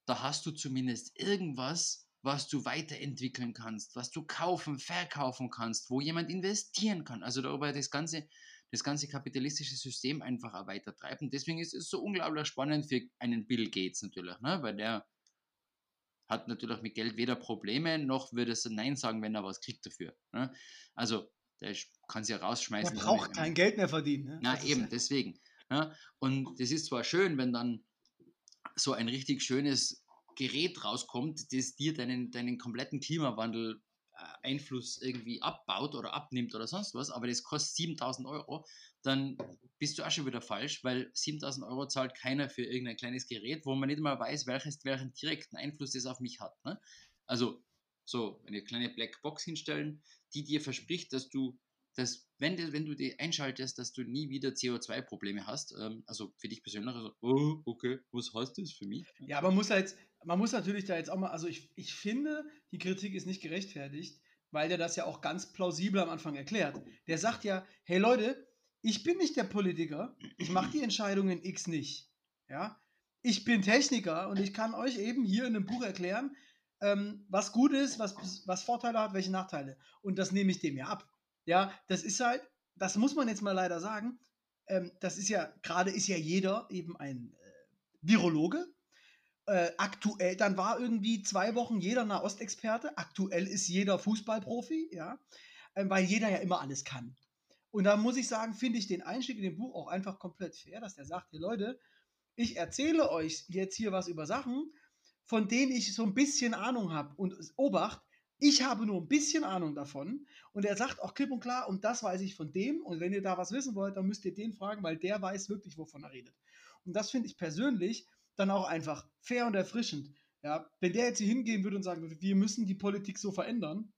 da hast du zumindest irgendwas, was du weiterentwickeln kannst, was du kaufen, verkaufen kannst, wo jemand investieren kann. Also darüber das ganze, das ganze kapitalistische System einfach weiter treiben. Deswegen ist es so unglaublich spannend für einen Bill Gates natürlich, ne? weil der hat natürlich mit Geld weder Probleme, noch würde er Nein sagen, wenn er was kriegt dafür. Ne? Also der kann sie ja Er rausschmeißen. braucht ohne- kein Geld mehr verdienen. Ne? na Das eben, deswegen. Ja. Und das ist zwar schön, wenn dann so ein richtig schönes Gerät rauskommt, das dir deinen, deinen kompletten Klimawandel äh, Einfluss irgendwie abbaut oder abnimmt oder sonst was, aber das kostet 7000 Euro, dann bist du auch schon wieder falsch, weil 7000 Euro zahlt keiner für irgendein kleines Gerät, wo man nicht mal weiß, welches, welchen direkten Einfluss das auf mich hat. Ne? Also so eine kleine Blackbox hinstellen, die dir verspricht, dass du dass wenn, du- wenn du die einschaltest, dass du nie wieder CO2-Probleme hast, ähm, also für dich persönlich, also, oh, okay, was heißt das für mich? Ja, man muss halt, man muss natürlich da jetzt auch mal, also ich, ich finde, die Kritik ist nicht gerechtfertigt, weil der das ja auch ganz plausibel am Anfang erklärt. Der sagt ja, hey Leute, ich bin nicht der Politiker, ich mache die Entscheidungen X nicht. Ja, ich bin Techniker und ich kann euch eben hier in einem Buch erklären, ähm, was gut ist, was, was Vorteile hat, welche Nachteile. Und das nehme ich dem ja ab. Ja, das ist halt, das muss man jetzt mal leider sagen. Ähm, das ist ja, gerade ist ja jeder eben ein äh, Virologe. Äh, aktuell, dann war irgendwie zwei Wochen jeder Nahostexperte. Aktuell ist jeder Fußballprofi, ja, ähm, weil jeder ja immer alles kann. Und da muss ich sagen, finde ich den Einstieg in dem Buch auch einfach komplett fair, dass der sagt, hey Leute, ich erzähle euch jetzt hier was über Sachen, von denen ich so ein bisschen Ahnung habe. Und Obacht, ich habe nur ein bisschen Ahnung davon. Und er sagt auch klipp und klar, und das weiß ich von dem. Und wenn ihr da was wissen wollt, dann müsst ihr den fragen, weil der weiß wirklich, wovon er redet. Und das finde ich persönlich dann auch einfach fair und erfrischend. Ja, wenn der jetzt hier hingehen würde und sagen würde, wir müssen die Politik so verändern,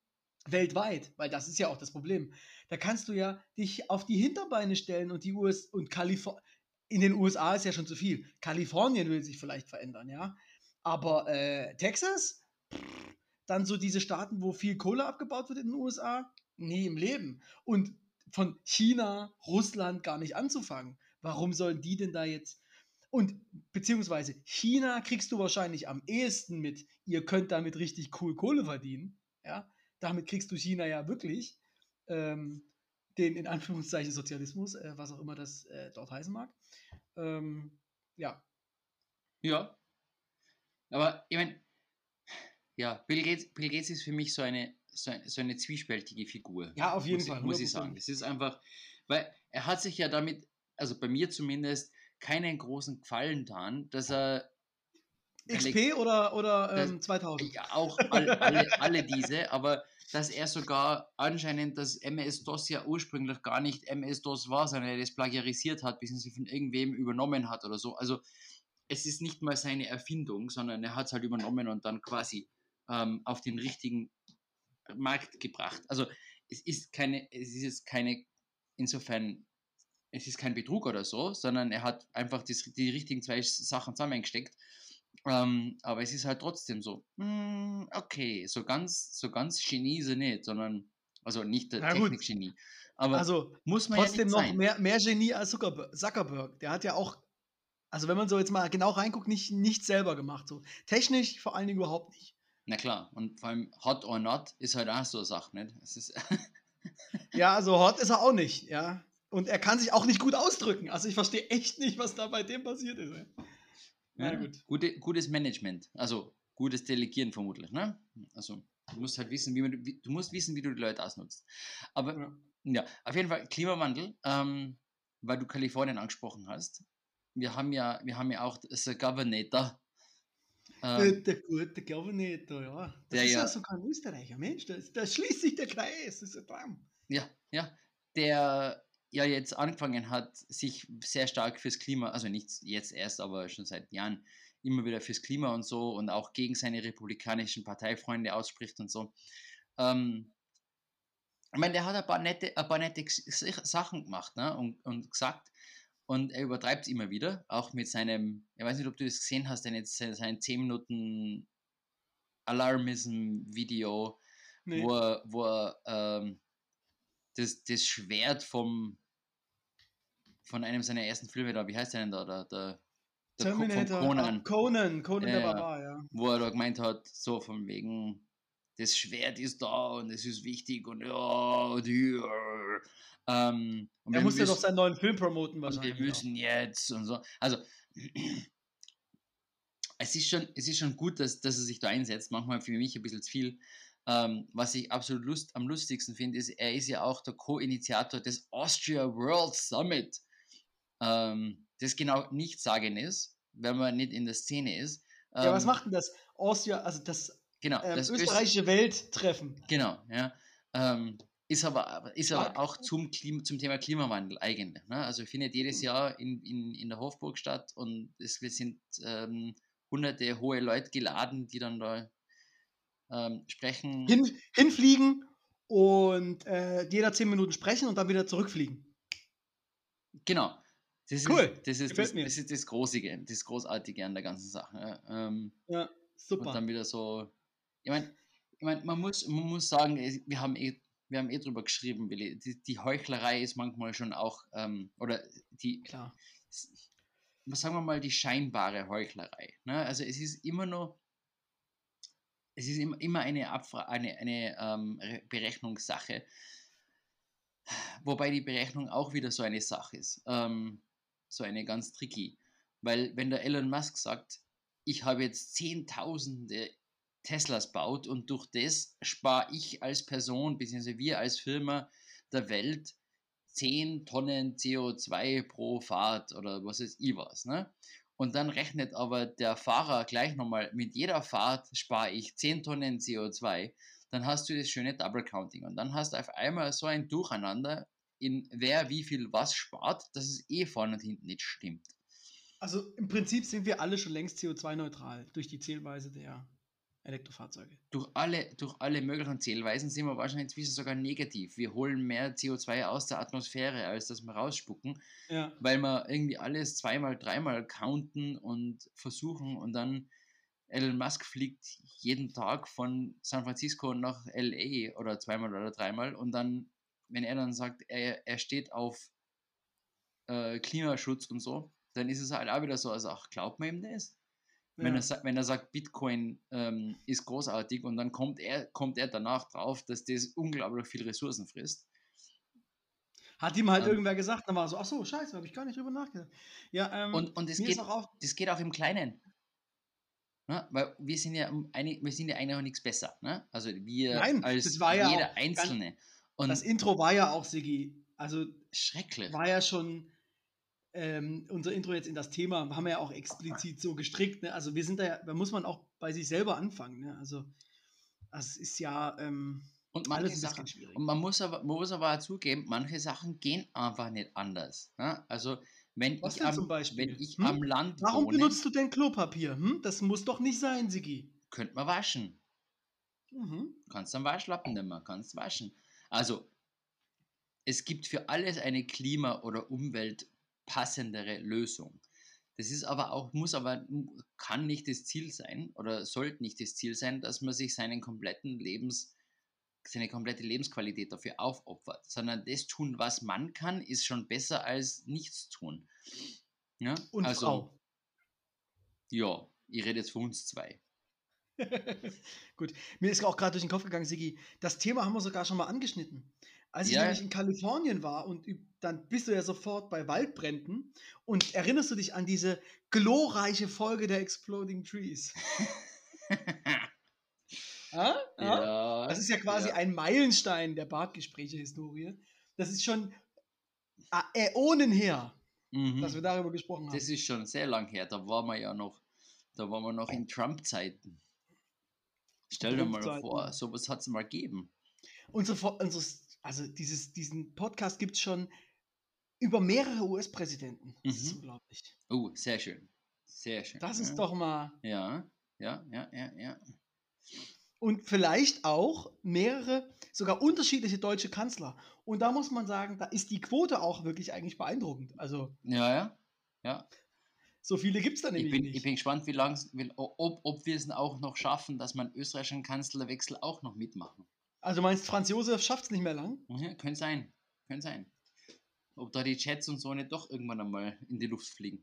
weltweit, weil das ist ja auch das Problem. Da kannst du ja dich auf die Hinterbeine stellen und die US und Kalifornien, in den USA ist ja schon zu viel. Kalifornien will sich vielleicht verändern, ja. Aber äh, Texas, Pff, dann so diese Staaten, wo viel Kohle abgebaut wird in den USA, Nie im Leben. Und von China, Russland gar nicht anzufangen. Warum sollen die denn da jetzt? Und beziehungsweise China kriegst du wahrscheinlich am ehesten mit, ihr könnt damit richtig cool Kohle verdienen. Ja, damit kriegst du China ja wirklich ähm, den in Anführungszeichen Sozialismus, äh, was auch immer das äh, dort heißen mag. Ähm, ja. Ja. Aber ich meine, ja, Bill Gates, Bill Gates ist für mich so eine, so, so eine zwiespältige Figur. Ja, auf jeden muss, Fall. Muss ich sagen. Es ist einfach, weil er hat sich ja damit, also bei mir zumindest, keinen großen Gefallen getan, dass er XP oder, oder ähm, 2000? Ja, auch all, alle, alle diese, aber dass er sogar anscheinend das MS-DOS ja ursprünglich gar nicht MS-DOS war, sondern er das plagiarisiert hat, bis er sie von irgendwem übernommen hat oder so. Also es ist nicht mal seine Erfindung, sondern er hat es halt übernommen und dann quasi ähm, auf den richtigen Markt gebracht. Also es ist keine, es ist jetzt keine, insofern, es ist kein Betrug oder so, sondern er hat einfach das, die richtigen zwei Sachen zusammengesteckt. Ähm, aber es ist halt trotzdem so, mm, okay, so ganz, so ganz Genie ist er nicht, sondern, also nicht der Technik-Genie. Aber also muss man trotzdem ja noch mehr, mehr Genie als Zuckerberg. Der hat ja auch, also wenn man so jetzt mal genau reinguckt, nicht, nicht selber gemacht. So. Technisch vor allen Dingen überhaupt nicht. Na klar, und vor allem Hot or Not ist halt auch so eine Sache, nicht? Es ist [laughs] ja, also Hot ist er auch nicht, ja. Und er kann sich auch nicht gut ausdrücken. Also ich verstehe echt nicht, was da bei dem passiert ist. Ja, gut. Gute, gutes Management, also gutes Delegieren vermutlich, ne? Also du musst halt wissen, wie man, wie, du musst wissen, wie du die Leute ausnutzt. Aber ja, ja auf jeden Fall Klimawandel, ähm, weil du Kalifornien angesprochen hast. Wir haben ja, wir haben ja auch das Governator ähm, der gute Governator, ja. Das der, ist ja, ja sogar ein Österreicher, Mensch, da schließt sich der Kreis, das ist ein Traum. Ja, ja. Der ja jetzt angefangen hat, sich sehr stark fürs Klima, also nicht jetzt erst, aber schon seit Jahren, immer wieder fürs Klima und so und auch gegen seine republikanischen Parteifreunde ausspricht und so. Ähm, ich meine, der hat ein paar nette, ein paar nette Sachen gemacht ne? und, und gesagt, und er übertreibt es immer wieder, auch mit seinem, ich weiß nicht, ob du das gesehen hast, denn jetzt sein 10 Minuten Alarmism-Video, nee. wo er, wo er ähm, das, das Schwert vom von einem seiner ersten Filme da, wie heißt der denn da? Der, der, der Terminator, Conan. Conan, Conan äh, der Barbar, ja. Wo er da gemeint hat, so von wegen, das Schwert ist da und es ist wichtig und ja, und hier. Ähm, er musste doch seinen neuen Film promoten wahrscheinlich. wir müssen jetzt und so. Also, [clears throat] es ist schon, es ist schon gut, dass, dass er sich da einsetzt. Manchmal für mich ein bisschen zu viel. Ähm, was ich absolut lust, am lustigsten finde, ist, er ist ja auch der Co-Initiator des Austria World Summit. Ähm, das genau nicht sagen ist, wenn man nicht in der Szene ist. Ähm, ja, was ähm, macht denn das? Austria, also das, genau, ähm, das österreichische Öst Welttreffen. Genau, ja. Ähm, ist aber, ist aber auch zum, Klima, zum Thema Klimawandel eigentlich. Ne? Also findet jedes Jahr in, in, in der Hofburg statt und es sind ähm, hunderte hohe Leute geladen, die dann da ähm, sprechen. Hin, hinfliegen und äh, jeder zehn Minuten sprechen und dann wieder zurückfliegen. Genau. Das cool. Ist, das, ist das, das, ist das Großige, das Großartige an der ganzen Sache. Ähm, ja, super. Und dann wieder so. Ich meine, ich mein, man, muss, man muss sagen, wir haben eh wir haben eh drüber geschrieben, Willi, die, die Heuchlerei ist manchmal schon auch, ähm, oder die, Klar. was sagen wir mal, die scheinbare Heuchlerei. Ne? Also es ist immer nur, es ist immer, immer eine, Abfra eine, eine ähm, Berechnungssache, wobei die Berechnung auch wieder so eine Sache ist, ähm, so eine ganz tricky. Weil wenn der Elon Musk sagt, ich habe jetzt Zehntausende Teslas baut und durch das spare ich als Person, beziehungsweise wir als Firma der Welt 10 Tonnen CO2 pro Fahrt oder was ist ich was. Ne? Und dann rechnet aber der Fahrer gleich nochmal, mit jeder Fahrt spare ich 10 Tonnen CO2, dann hast du das schöne Double Counting. Und dann hast du auf einmal so ein Durcheinander, in wer wie viel was spart, dass es eh vorne und hinten nicht stimmt. Also im Prinzip sind wir alle schon längst CO2-neutral durch die Zählweise der Elektrofahrzeuge. Durch alle, durch alle möglichen Zählweisen sind wir wahrscheinlich inzwischen sogar negativ. Wir holen mehr CO2 aus der Atmosphäre, als dass wir rausspucken, ja. weil wir irgendwie alles zweimal, dreimal counten und versuchen und dann Elon Musk fliegt jeden Tag von San Francisco nach LA oder zweimal oder dreimal und dann, wenn er dann sagt, er, er steht auf äh, Klimaschutz und so, dann ist es halt auch wieder so, also ach, glaubt man ihm das? Wenn, Ja. er, wenn er sagt, Bitcoin ähm, ist großartig und dann kommt er, kommt er danach drauf, dass das unglaublich viel Ressourcen frisst. Hat ihm halt Ähm. irgendwer gesagt, dann war so, ach so, scheiße, habe ich gar nicht drüber nachgedacht. Ja, ähm, Und, und mir geht, auch das geht auch im Kleinen. Ne? Weil wir sind ja einig, wir sind ja eigentlich auch nichts besser. Ne? Also wir Nein, als das war ja jeder auch ganz- Einzelne. Und das Intro war ja auch, Sigi, also schrecklich. war ja schon ähm, unser Intro jetzt in das Thema, haben wir ja auch explizit so gestrickt. Ne? Also wir sind da ja, da muss man auch bei sich selber anfangen. Ne? Also das ist ja Und ähm, alles manche ein bisschen Sachen, schwierig. und man muss aber, man muss aber zugeben, manche Sachen gehen einfach nicht anders. Ne? Also wenn Was ich, am, wenn ich Hm? am Land Warum wohne, benutzt du denn Klopapier? Hm? Das muss doch nicht sein, Sigi. könnte man waschen. Mhm. Kannst am Waschlappen nehmen, kannst waschen. Also, es gibt für alles eine klima- oder umweltpassendere Lösung. Das ist aber auch, muss aber, kann nicht das Ziel sein oder sollte nicht das Ziel sein, dass man sich seinen kompletten Lebens, seine komplette Lebensqualität dafür aufopfert, sondern das tun, was man kann, ist schon besser als nichts tun. Ja? Und also, Frau. Ja, ich rede jetzt für uns zwei. [laughs] Gut, mir ist auch gerade durch den Kopf gegangen, Sigi, das Thema haben wir sogar schon mal angeschnitten. Als ich Ja. nämlich in Kalifornien war und dann bist du ja sofort bei Waldbränden und erinnerst du dich an diese glorreiche Folge der Exploding Trees? [laughs] Ah? Ah? ja, Das ist ja quasi ja. ein Meilenstein der Bartgespräche-Historie. Das ist schon ah, Äonen her, Mhm. dass wir darüber gesprochen haben. Das ist schon sehr lang her. Da waren wir ja noch, da waren wir noch in Trump-Zeiten. Stell dir mal vor, sowas hat es mal gegeben. Unsere, unsere, also dieses, diesen Podcast gibt es schon über mehrere US-Präsidenten. Das ist Mhm. unglaublich. Oh, sehr schön. Sehr schön. Das ist ja. doch mal. Ja, ja, ja, ja, ja. Und vielleicht auch mehrere, sogar unterschiedliche deutsche Kanzler. Und da muss man sagen, da ist die Quote auch wirklich eigentlich beeindruckend. Also Ja, ja. ja. so viele gibt es da Ich nämlich bin, nicht. ich bin gespannt, wie lang, ob, ob wir es auch noch schaffen, dass man österreichischen Kanzlerwechsel auch noch mitmachen. Also meinst Franz Josef schafft es nicht mehr lang? Ja, könnte sein. Könnte sein. Ob da die Chats und so nicht doch irgendwann einmal in die Luft fliegen.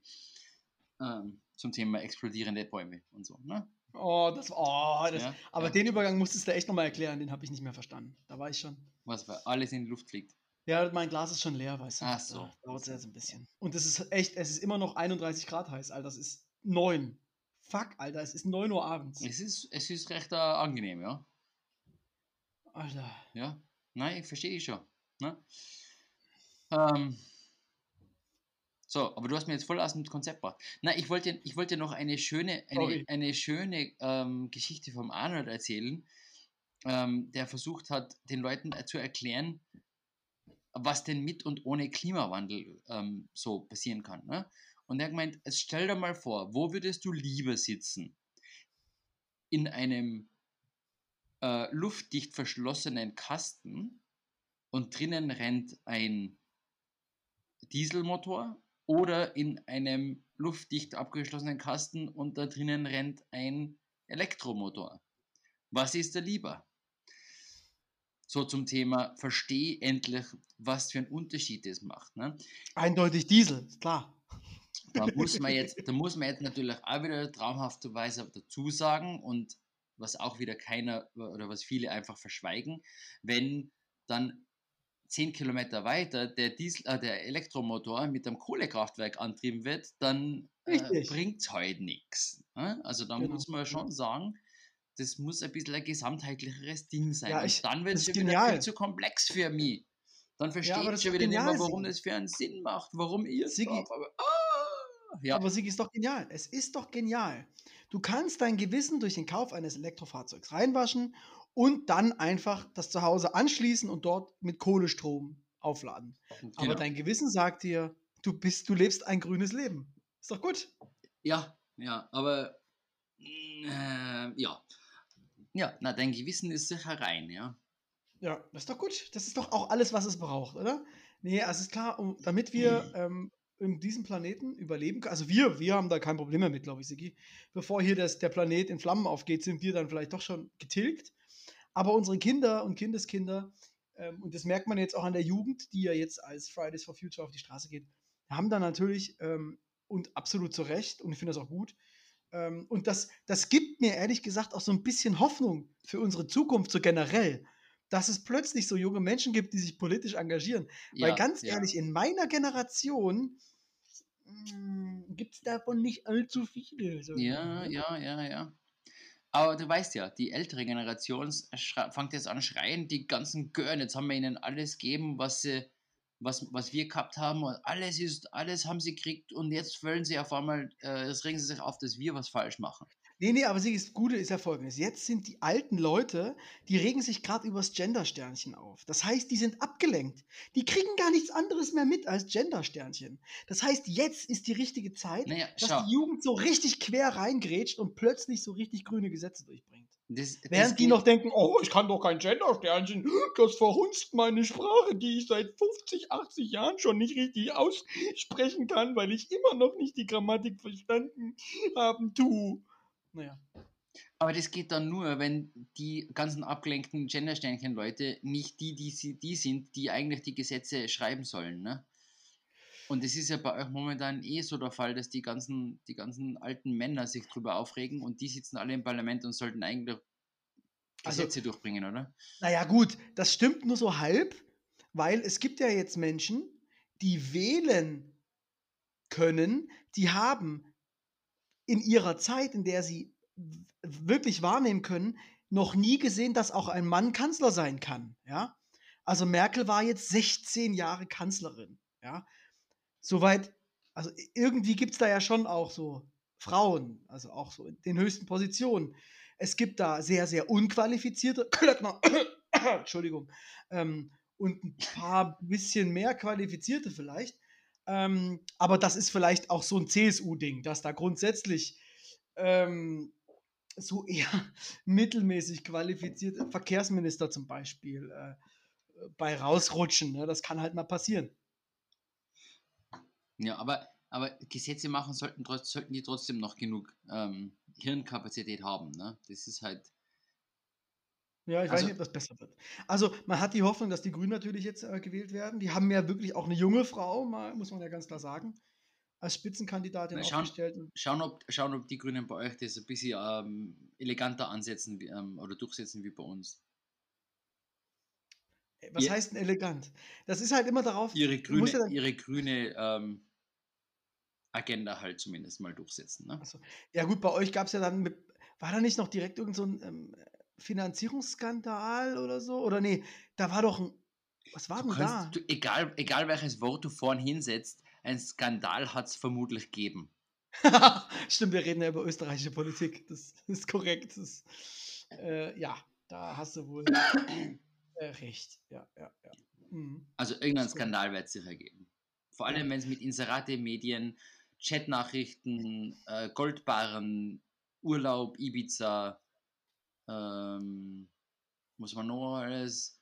Ähm, zum Thema explodierende Bäume und so. Ne? Oh, das, oh, das, Ja, aber ja. den Übergang musstest du echt nochmal erklären, den habe ich nicht mehr verstanden. Da war ich schon. Was, weil alles in die Luft fliegt. Ja, mein Glas ist schon leer, weißt du. Ach so. Da dauert es jetzt ein bisschen. Und es ist echt, es ist immer noch 31 Grad heiß, Alter. Das ist 9. Fuck, Alter, es ist 9 Uhr abends. Es ist, es ist recht äh, angenehm, ja. Alter. Ja. Nein, ich verstehe dich schon. Ne? Ähm, so, aber du hast mir jetzt voll aus dem Konzept gebracht. Nein, ich wollte, ich wollte noch eine schöne, eine, Sorry. eine schöne ähm, Geschichte vom Arnold erzählen, ähm, der versucht hat, den Leuten zu erklären, was denn mit und ohne Klimawandel ähm, so passieren kann. Ne? Und er hat gemeint, stell dir mal vor, wo würdest du lieber sitzen? In einem äh, luftdicht verschlossenen Kasten und drinnen rennt ein Dieselmotor oder in einem luftdicht abgeschlossenen Kasten und da drinnen rennt ein Elektromotor. Was ist da lieber? So zum Thema, versteh endlich, was für einen Unterschied das macht. Ne? Eindeutig Diesel, ist klar. Da muss man [laughs] jetzt, da muss man jetzt natürlich auch wieder traumhafterweise dazu sagen und was auch wieder keiner oder was viele einfach verschweigen, wenn dann zehn Kilometer weiter der, Diesel, äh, der Elektromotor mit einem Kohlekraftwerk antrieben wird, dann äh, bringt es halt nichts. Ne? Also da Genau, muss man schon sagen, das muss ein bisschen ein gesamtheitlicheres Ding sein. Ja, ich- und dann wird es wieder genial. viel zu komplex für mich. Dann verstehe aber ich schon wieder nicht mehr, warum Sigi. das für einen Sinn macht, warum ihr es Sigi, darf, aber, ah, ja. Aber Sigi ist doch genial. Es ist doch genial. Du kannst dein Gewissen durch den Kauf eines Elektrofahrzeugs reinwaschen und dann einfach das zu Hause anschließen und dort mit Kohlestrom aufladen. Genau. Aber dein Gewissen sagt dir, du bist, du lebst ein grünes Leben. Ist doch gut. Ja, ja, aber äh, ja. Ja, na, dein Gewissen ist sicher rein, ja. Ja, das ist doch gut. Das ist doch auch alles, was es braucht, oder? Nee, also ist klar, um, damit wir [clears throat] ähm, in diesem Planeten überleben können. Also wir, wir haben da kein Problem mehr mit, glaube ich, Sigi. Bevor hier das, der Planet in Flammen aufgeht, sind wir dann vielleicht doch schon getilgt. Aber unsere Kinder und Kindeskinder, ähm, und das merkt man jetzt auch an der Jugend, die ja jetzt als Fridays for Future auf die Straße geht, haben da natürlich, ähm, und absolut zu Recht, und ich finde das auch gut, ähm, und das, das gibt mir ehrlich gesagt auch so ein bisschen Hoffnung für unsere Zukunft so generell dass es plötzlich so junge Menschen gibt, die sich politisch engagieren. Ja, Weil ganz ja. ehrlich, in meiner Generation hm, gibt es davon nicht allzu viele. So. Ja, ja, ja, ja. Aber du weißt ja, die ältere Generation fängt jetzt an schreien, die ganzen Gören, jetzt haben wir ihnen alles gegeben, was sie, was, was wir gehabt haben und alles ist, alles haben sie gekriegt und jetzt wollen sie auf einmal, äh, jetzt regen sie sich auf, dass wir was falsch machen. Nee, nee, aber das Gute ist ja folgendes. Jetzt sind die alten Leute, die regen sich gerade übers Gender-Sternchen auf. Das heißt, die sind abgelenkt. Die kriegen gar nichts anderes mehr mit als Gender-Sternchen. Das heißt, jetzt ist die richtige Zeit, naja, dass die Jugend so richtig quer reingrätscht und plötzlich so richtig grüne Gesetze durchbringt. Das, Während das die noch denken, oh, ich kann doch kein Gender-Sternchen, das verhunzt meine Sprache, die ich seit 50, 80 Jahren schon nicht richtig aussprechen kann, weil ich immer noch nicht die Grammatik verstanden haben tue. Naja. Aber das geht dann nur, wenn die ganzen abgelenkten Gendersternchen-Leute nicht die, die, die, sind, die eigentlich die Gesetze schreiben sollen. Ne? Und es ist ja bei euch momentan eh so der Fall, dass die ganzen, die ganzen alten Männer sich drüber aufregen und die sitzen alle im Parlament und sollten eigentlich also Gesetze also, durchbringen, oder? Naja, gut, das stimmt nur so halb, weil es gibt ja jetzt Menschen, die wählen können, die haben in ihrer Zeit, in der sie wirklich wahrnehmen können, noch nie gesehen, dass auch ein Mann Kanzler sein kann. Ja? Also Merkel war jetzt 16 Jahre Kanzlerin. Ja? Soweit, also irgendwie gibt es da ja schon auch so Frauen, also auch so in den höchsten Positionen. Es gibt da sehr, sehr unqualifizierte [coughs] Klöckner, [coughs] Entschuldigung, ähm, und ein paar bisschen mehr qualifizierte vielleicht. Ähm, aber das ist vielleicht auch so ein CSU-Ding, dass da grundsätzlich ähm, so [laughs] eher mittelmäßig qualifizierte Verkehrsminister zum Beispiel äh, bei rausrutschen. Ne? Das kann halt mal passieren. Ja, aber, aber Gesetze machen sollten, sollten die trotzdem noch genug ähm, Hirnkapazität haben. Ne? Das ist halt ja, ich also, weiß nicht, ob das besser wird. Also, man hat die Hoffnung, dass die Grünen natürlich jetzt äh, gewählt werden. Die haben ja wirklich auch eine junge Frau, mal, muss man ja ganz klar sagen, als Spitzenkandidatin schauen, aufgestellt. Schauen ob, schauen, ob die Grünen bei euch das ein bisschen ähm, eleganter ansetzen ähm, oder durchsetzen wie bei uns. Äh, was Ihr, heißt denn elegant? Das ist halt immer darauf. Ihre grüne, ja ihre grüne ähm, Agenda halt zumindest mal durchsetzen. Ne? So. Ja, gut, bei euch gab es ja dann mit, war da nicht noch direkt irgend so ein ähm, Finanzierungsskandal oder so? Oder nee, da war doch ein. Was war du denn kannst, da? Du, egal, egal welches Wort du vorn hinsetzt, ein Skandal hat es vermutlich gegeben. [laughs] Stimmt, wir reden ja über österreichische Politik. Das [laughs] ist korrekt. Das, äh, ja, da hast du wohl äh, recht. Ja, ja, ja. Mhm. Also irgendein Skandal wird es sicher geben. Vor allem, wenn es mit Inserate, Medien, Chatnachrichten, äh, Goldbarren, Urlaub, Ibiza, ähm, muss man noch alles,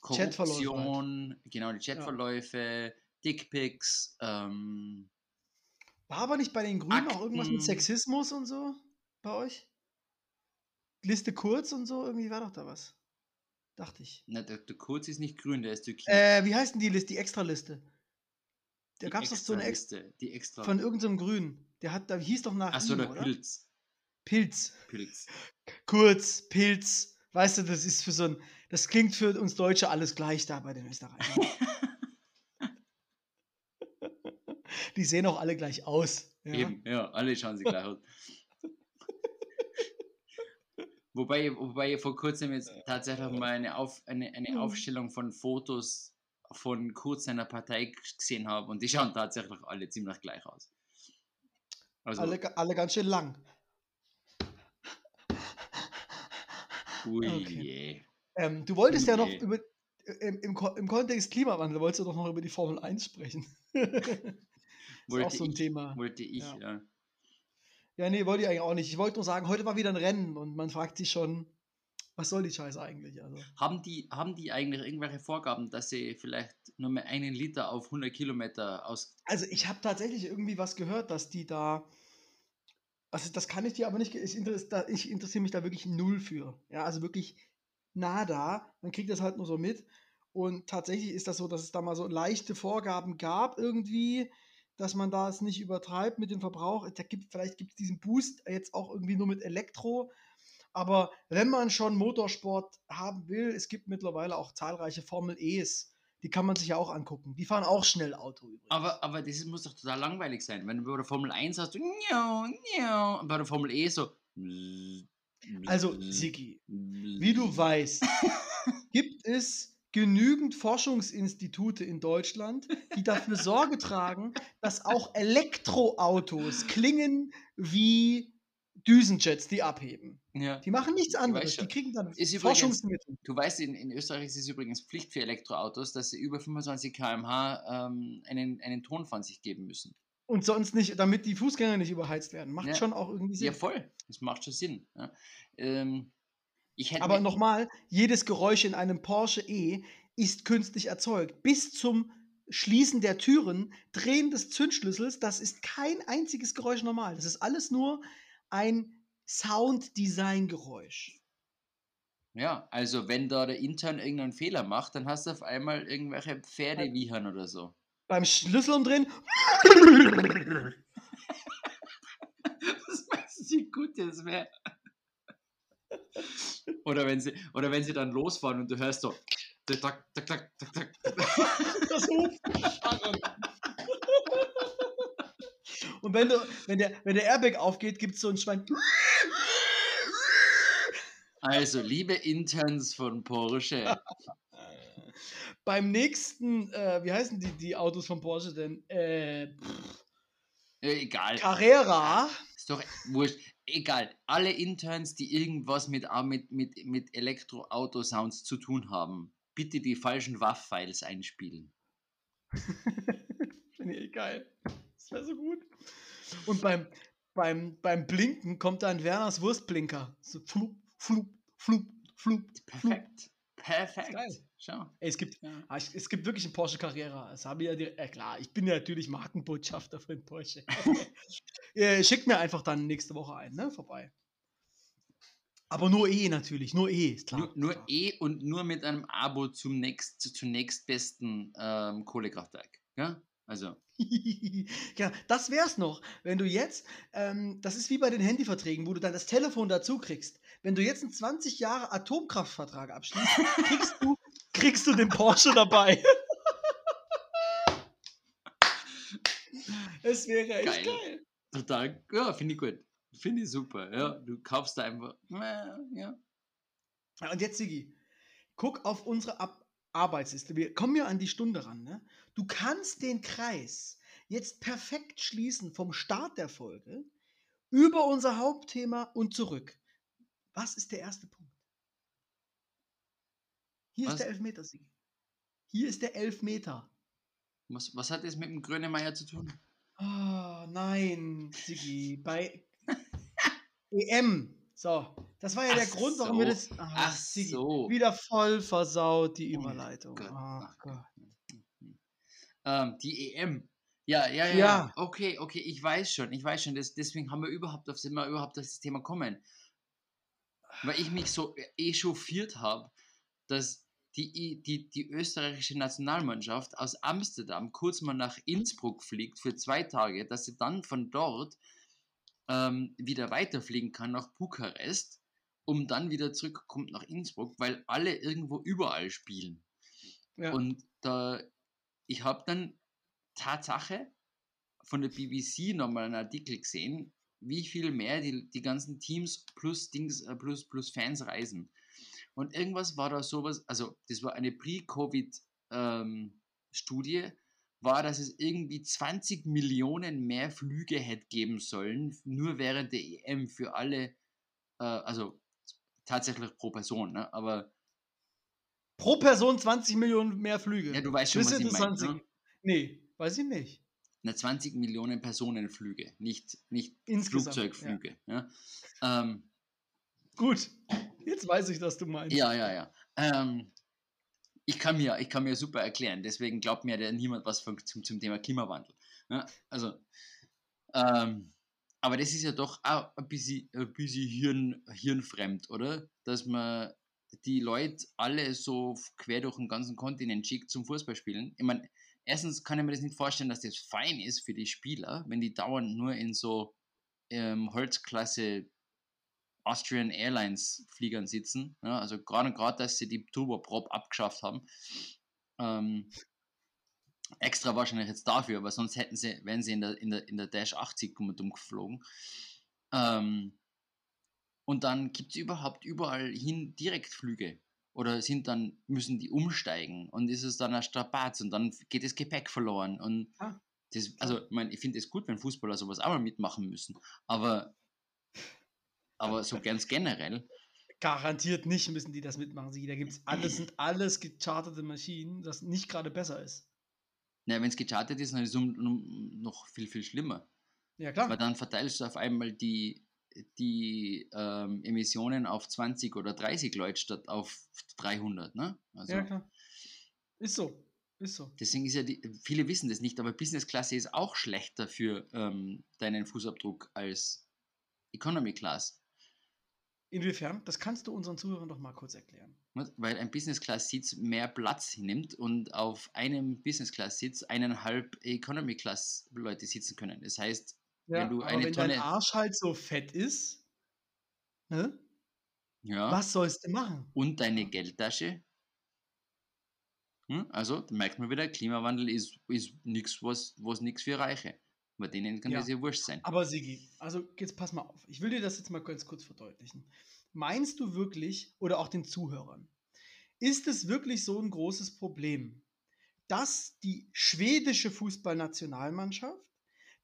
Korruption, halt. genau, die Chatverläufe, ja. Dickpics, ähm, War aber nicht bei den Grünen Akten. auch irgendwas mit Sexismus und so bei euch? Liste Kurz und so, irgendwie war doch da was. Dachte ich. Na, der, der Kurz ist nicht grün, der ist türkis. Äh, wie heißt denn die Liste, die Extraliste? Da gab es doch so eine Liste, die extra. Von irgendeinem so Grün. Der hat, da hieß doch nach. Achso, der oder? Pilz. Pilz. Pilz. Kurz, Pilz. Weißt du, das ist für so ein, das klingt für uns Deutsche alles gleich da bei den Österreichern. [laughs] Die sehen auch alle gleich aus. Ja? Eben, ja, alle schauen sie gleich aus. wobei, wobei ich vor kurzem jetzt tatsächlich mal eine, Auf, eine, eine hm. Aufstellung von Fotos von Kurz seiner Partei gesehen habe und die schauen tatsächlich alle ziemlich gleich aus. Also, alle, alle ganz schön lang. Ui, okay. ähm, du wolltest Ui, ja noch über, äh, im, im, im Kontext Klimawandel, wolltest du doch noch über die Formel 1 sprechen. das [laughs] ist auch so ein ich, Thema. Wollte ich, ja. ja. Ja, nee, wollte ich eigentlich auch nicht. Ich wollte nur sagen, heute war wieder ein Rennen und man fragt sich schon, Was soll die Scheiße eigentlich? Also? Haben, die, haben die eigentlich irgendwelche Vorgaben, dass sie vielleicht nur mehr einen Liter auf 100 Kilometer aus. Also, ich habe tatsächlich irgendwie was gehört, dass die da. Also, das kann ich dir aber nicht. Ich, interessiere, ich interessiere mich da wirklich null für. Ja, also wirklich nada. Man kriegt das halt nur so mit. Und tatsächlich ist das so, dass es da mal so leichte Vorgaben gab, irgendwie, dass man da es nicht übertreibt mit dem Verbrauch. Da gibt, vielleicht gibt es diesen Boost jetzt auch irgendwie nur mit Elektro. Aber wenn man schon Motorsport haben will, es gibt mittlerweile auch zahlreiche Formel E's. Die kann man sich ja auch angucken. Die fahren auch schnell Auto übrigens. Aber, aber das muss doch total langweilig sein. Wenn du bei der Formel 1 hast, du und bei der Formel E so. Also, Sigi, wie du weißt, gibt es genügend Forschungsinstitute in Deutschland, die dafür Sorge tragen, dass auch Elektroautos klingen wie Düsenjets, die abheben. Ja. Die machen nichts anderes. Die kriegen dann ist Forschungsmittel. du weißt, in, in, Österreich ist es übrigens Pflicht für Elektroautos, dass sie über 25 km/h ähm, einen, einen Ton von sich geben müssen. Und sonst nicht, damit die Fußgänger nicht überheizt werden. Macht ja. schon auch irgendwie Sinn. Ja, voll. Das macht schon Sinn. Ja. Ähm, Aber nochmal, jedes Geräusch in einem Porsche E ist künstlich erzeugt. Bis zum Schließen der Türen, Drehen des Zündschlüssels, das ist kein einziges Geräusch normal. Das ist alles nur ein Sounddesign-Geräusch. Ja, also wenn da der intern irgendeinen Fehler macht, dann hast du auf einmal irgendwelche Pferde wiehern oder so. Beim Schlüssel umdrehen. Was meinst du, wie gut das wäre? Oder wenn sie, oder wenn sie dann losfahren und du hörst so. Das Hufscharren. Und wenn, du, wenn, der, wenn der Airbag aufgeht, gibt es so ein Schwein. Also, liebe Interns von Porsche. [laughs] Beim nächsten, äh, wie heißen die, die Autos von Porsche denn? Äh, egal. Carrera. Ist doch wurscht. Egal. Alle Interns, die irgendwas mit, mit, mit, mit Elektroauto-Sounds zu tun haben, bitte die falschen WAV-Files einspielen. [laughs] Finde ich geil. Das wäre so gut. Und beim, beim, beim Blinken kommt dann Werners Wurstblinker. So flup, flup, flup, flup. Perfekt. Perfekt. Schau. Ey, es, gibt, ja. Ah, es gibt wirklich einen Porsche Carrera. Das habe ich ja direkt, äh, klar, ich bin ja natürlich Markenbotschafter für den Porsche. [laughs] äh, schickt mir einfach dann nächste Woche ein, ne? Vorbei. Aber nur E natürlich, nur E, ist klar. Nur, nur E und nur mit einem Abo zum nächst, zum nächstbesten ähm, Kohlekraftwerk. Ja? Also. Ja, das wär's noch. Wenn du jetzt, ähm, das ist wie bei den Handyverträgen, wo du dann das Telefon dazu kriegst. Wenn du jetzt einen 20 Jahre Atomkraftvertrag abschließt, kriegst du, kriegst du den Porsche dabei. [laughs] es wäre echt geil. geil. Total, ja, finde ich gut. Finde ich super. Ja, du kaufst da einfach. Ja. Und jetzt, Sigi, guck auf unsere Ab Arbeitsliste. Wir kommen ja an die Stunde ran. Ne? Du kannst den Kreis jetzt perfekt schließen vom Start der Folge über unser Hauptthema und zurück. Was ist der erste Punkt? Hier was? ist der Elfmeter-Sieg. Hier ist der Elfmeter. Was, was hat das mit dem Grönemeyer zu tun? Oh, nein, Sigi. Bei [laughs] EM. So, das war ja Ach der Grund, warum so. wir das. Ach, Ach Sigi, so. Wieder voll versaut, die oh Überleitung. Oh, Ach Gott. Ähm, die EM. Ja, ja, ja, ja. Okay, okay, ich weiß schon, ich weiß schon. Das, deswegen haben wir überhaupt auf wir überhaupt auf das Thema kommen. Weil ich mich so echauffiert habe, dass die, die, die österreichische Nationalmannschaft aus Amsterdam kurz mal nach Innsbruck fliegt für zwei Tage, dass sie dann von dort ähm, wieder weiterfliegen kann nach Bukarest, um dann wieder zurückkommt nach Innsbruck, weil alle irgendwo überall spielen. Ja. Und da, ich habe dann Tatsache von der BBC nochmal einen Artikel gesehen, wie viel mehr die, die ganzen Teams plus Dings äh, plus, plus Fans reisen. Und irgendwas war da sowas, also das war eine Pre-Covid-Studie, ähm, war, dass es irgendwie 20 Millionen mehr Flüge hätte geben sollen, nur während der EM für alle, äh, also tatsächlich pro Person, ne? aber Pro Person 20 Millionen mehr Flüge. Ja, du weißt schon, das was ich meine. Ne? Nee, weiß ich nicht. Na, 20 Millionen Personenflüge, nicht, nicht Flugzeugflüge. Ja. Ja. Ähm, Gut, jetzt weiß ich, was du meinst. Ja, ja, ja. Ähm, ich, kann mir, ich kann mir super erklären, deswegen glaubt mir ja niemand was von, zum, zum Thema Klimawandel. Ja, also, ähm, aber das ist ja doch auch ein bisschen, ein bisschen Hirn, hirnfremd, oder? Dass man die Leute alle so quer durch den ganzen Kontinent schickt zum Fußballspielen. Ich meine, erstens kann ich mir das nicht vorstellen, dass das fein ist für die Spieler, wenn die dauernd nur in so ähm, Holzklasse Austrian Airlines Fliegern sitzen. Ja, also gerade gerade, dass sie die Turboprop abgeschafft haben. Ähm, extra wahrscheinlich jetzt dafür, aber sonst hätten sie, wären sie in der, in der, in der Dash 80 dumm geflogen. Ähm, und dann gibt es überhaupt überall hin Direktflüge. Oder sind dann, müssen die umsteigen und ist es dann ein Strapaz und dann geht das Gepäck verloren. Und ah, das, also, ich meine, ich finde es gut, wenn Fußballer sowas auch mal mitmachen müssen. Aber, aber so ganz generell. Garantiert nicht müssen die das mitmachen. Da gibt es alles, [clears throat] sind alles gecharterte Maschinen, das nicht gerade besser ist. Na, wenn es gechartet ist, dann ist es noch viel, viel schlimmer. Ja, klar. Weil dann verteilst du auf einmal die, die ähm, Emissionen auf 20 oder 30 Leute statt auf 300. Ne? Also, ja, klar. Ist so. Ist so. Deswegen ist ja, die, viele wissen das nicht, aber Business Class ist auch schlechter für ähm, deinen Fußabdruck als Economy Class. Inwiefern? Das kannst du unseren Zuhörern doch mal kurz erklären. Weil ein Business Class Sitz mehr Platz nimmt und auf einem Business Class Sitz eineinhalb Economy Class Leute sitzen können. Das heißt, ja, wenn du eine wenn Tonne. dein Arsch halt so fett ist, ne? Ja. Was sollst du machen? Und deine Geldtasche? Hm? Also, merkt man wieder, Klimawandel ist, ist nichts, was, was nichts für Reiche. Bei denen kann ja. das ja wurscht sein. Aber Sigi, also jetzt pass mal auf. Ich will dir das jetzt mal ganz kurz verdeutlichen. Meinst du wirklich, oder auch den Zuhörern, ist es wirklich so ein großes Problem, dass die schwedische Fußballnationalmannschaft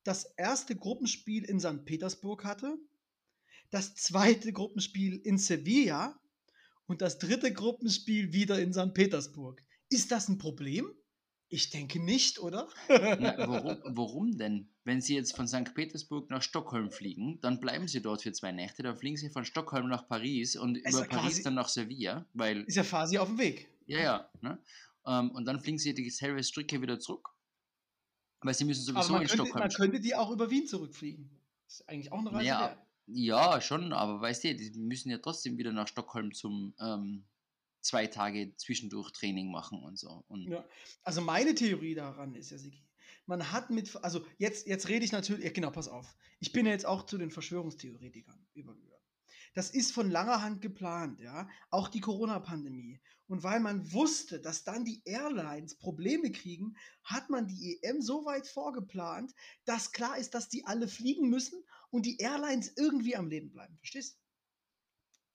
das erste Gruppenspiel in St. Petersburg hatte, das zweite Gruppenspiel in Sevilla und das dritte Gruppenspiel wieder in St. Petersburg. Ist das ein Problem? Ich denke nicht, oder? Na, warum, warum, denn? Wenn Sie jetzt von St. Petersburg nach Stockholm fliegen, dann bleiben Sie dort für zwei Nächte, dann fliegen Sie von Stockholm nach Paris und ist über Paris dann nach Sevilla, weil... Ist ja quasi auf dem Weg. Ja, ja. Ne? Um, ähm, und dann fliegen Sie dieselbe Strecke wieder zurück weil sie müssen sowieso in könnte, Stockholm. Man könnte die auch über Wien zurückfliegen. Das ist eigentlich auch eine Reise. Ja, ja schon, aber weißt du, die müssen ja trotzdem wieder nach Stockholm zum ähm, zwei Tage zwischendurch Training machen und so. Und ja. Also meine Theorie daran ist ja, Sigi, man hat mit, also jetzt, jetzt rede ich natürlich, ja, genau, pass auf. Ich bin ja jetzt auch zu den Verschwörungstheoretikern übergegangen. Das ist von langer Hand geplant, ja. Auch die Corona-Pandemie. Und weil man wusste, dass dann die Airlines Probleme kriegen, hat man die EM so weit vorgeplant, dass klar ist, dass die alle fliegen müssen und die Airlines irgendwie am Leben bleiben. Verstehst?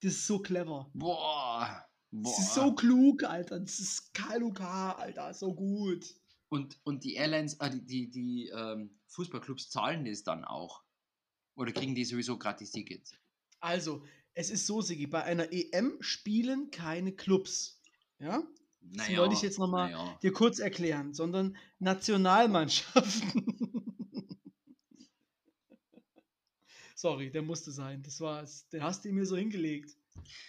Das ist so clever. Boah. Boah. Das ist so klug, Alter. Das ist KLUK, Alter. So gut. Und, und die Airlines, äh, die, die, die ähm, Fußballclubs zahlen das dann auch? Oder kriegen die sowieso gratis Tickets? Also, es ist so, Sigi, bei einer EM spielen keine Clubs. Ja? Das naja, wollte ich jetzt nochmal naja. dir kurz erklären, sondern Nationalmannschaften. [laughs] Sorry, der musste sein. Das war's. Den hast du mir so hingelegt.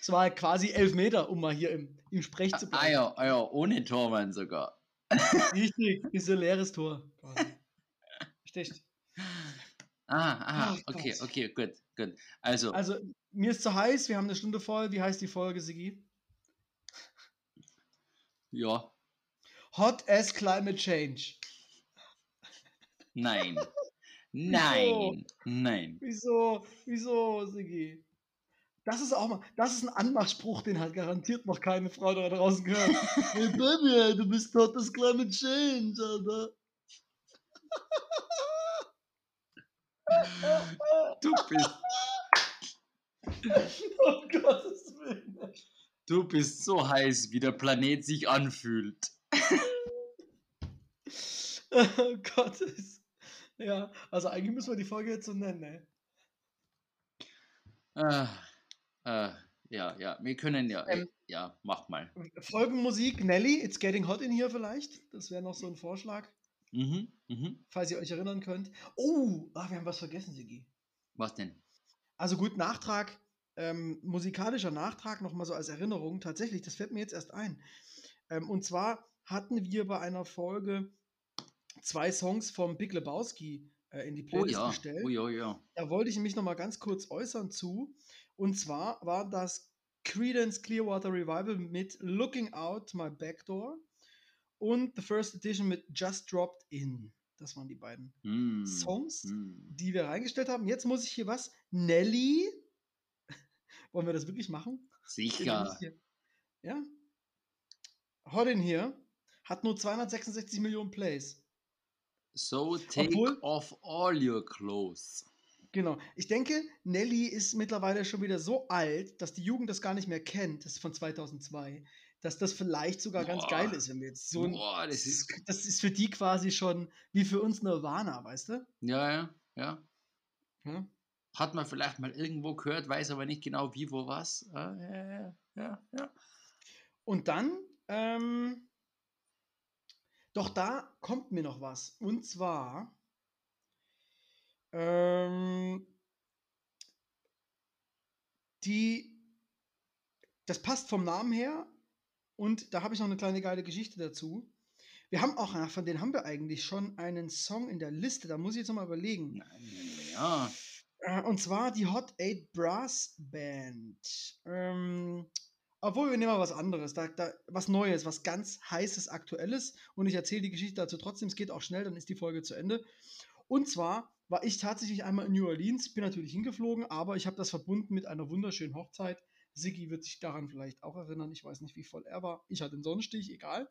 Es war quasi elf Meter, um mal hier im, im Sprech zu bleiben. Ah ja, ah ja, ohne Tormann sogar. Richtig, ist ein leeres Tor. Verstehst Ah, ah, okay, okay, gut, gut. Also, also, mir ist zu heiß, wir haben eine Stunde voll. Wie heißt die Folge, Sigi? Ja. Hot as Climate Change. Nein. [laughs] Nein. Nein. Wieso? Wieso, Sigi? Das ist auch mal, das ist ein Anmachspruch, den hat garantiert noch keine Frau da draußen gehört. [laughs] hey Baby, du bist hot as Climate Change, Alter. Du bist. oh [laughs] Gottes Willen. Du bist so heiß, wie der Planet sich anfühlt. oh [laughs] Gottes. Ja, also eigentlich müssen wir die Folge jetzt so nennen, ne? Äh, äh, ja, ja, wir können ja, ähm, ja, mach mal. Folgenmusik, Nelly, It's Getting Hot in hier vielleicht. Das wäre noch so ein Vorschlag. Mhm, mhm. Falls ihr euch erinnern könnt. Oh, ah, wir haben was vergessen, Sigi. Was denn? Also gut, Nachtrag. ähm, musikalischer Nachtrag nochmal so als Erinnerung. Tatsächlich, das fällt mir jetzt erst ein. Ähm, und zwar hatten wir bei einer Folge zwei Songs vom Big Lebowski äh, in die Oh Playlist ja, gestellt. oh ja, ja. Da wollte ich mich nochmal ganz kurz äußern zu. Und zwar war das Credence Clearwater Revival mit Looking Out My Back Door und The First Edition mit Just Dropped In. Das waren die beiden Mm, Songs, mm. die wir reingestellt haben. Jetzt muss ich hier was. Nelly. [laughs] Wollen wir das wirklich machen? Sicher. Ja. Hot in Here hat nur 266 Millionen Plays. So take Obwohl- off all your clothes. Genau. Ich denke, Nelly ist mittlerweile schon wieder so alt, dass die Jugend das gar nicht mehr kennt. Das ist von 2002. Dass das vielleicht sogar ganz Boah. geil ist, wenn wir jetzt so. Boah, das ist. das ist für die quasi schon wie für uns Nirvana, weißt du? Ja, ja, ja. Ja. Hat man vielleicht mal irgendwo gehört, weiß aber nicht genau wie, wo, was. Ah, Ja, ja, ja, ja. Und dann, ähm, doch da kommt mir noch was. Und zwar, ähm, die, das passt vom Namen her und da habe ich noch eine kleine geile Geschichte dazu. Wir haben auch, von denen haben wir eigentlich schon einen Song in der Liste, da muss ich jetzt nochmal überlegen. Ja. Äh, Und zwar die Hot 8 Brass Band. Ähm, obwohl, wir nehmen mal was anderes, da, da, was Neues, was ganz Heißes, Aktuelles. Und ich erzähle die Geschichte dazu trotzdem. Es geht auch schnell, dann ist die Folge zu Ende. Und zwar war ich tatsächlich einmal in New Orleans, bin natürlich hingeflogen, aber ich habe das verbunden mit einer wunderschönen Hochzeit. Siggi wird sich daran vielleicht auch erinnern. Ich weiß nicht, wie voll er war. Ich hatte einen Sonnenstich, egal.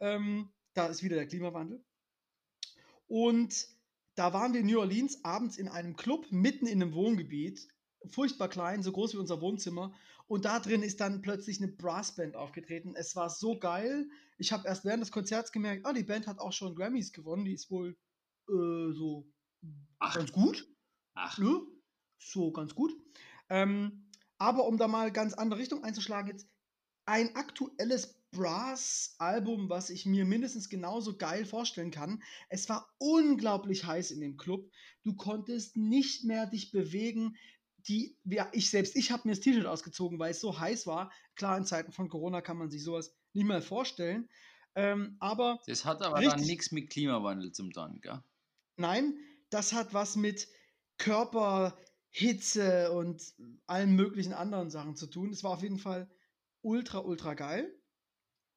Ähm, da ist wieder der Klimawandel. Und da waren wir in New Orleans abends in einem Club mitten in einem Wohngebiet, furchtbar klein, so groß wie unser Wohnzimmer. Und da drin ist dann plötzlich eine Brassband aufgetreten. Es war so geil. Ich habe erst während des Konzerts gemerkt, ah, die Band hat auch schon Grammys gewonnen. Die ist wohl äh, so Ach. ganz gut. Ach, Ne? So ganz gut. Ähm, aber um da mal ganz andere Richtung einzuschlagen, jetzt ein aktuelles Brass-Album, was ich mir mindestens genauso geil vorstellen kann. Es war unglaublich heiß in dem Club. Du konntest nicht mehr dich bewegen. Die, ja, ich selbst, ich habe mir das T-Shirt ausgezogen, weil es so heiß war. Klar, in Zeiten von Corona kann man sich sowas nicht mehr vorstellen. Ähm, aber das hat aber dann Richtig. nichts mit Klimawandel zum tun, gell? Nein, das hat was mit Körperhitze und allen möglichen anderen Sachen zu tun. Es war auf jeden Fall ultra, ultra geil.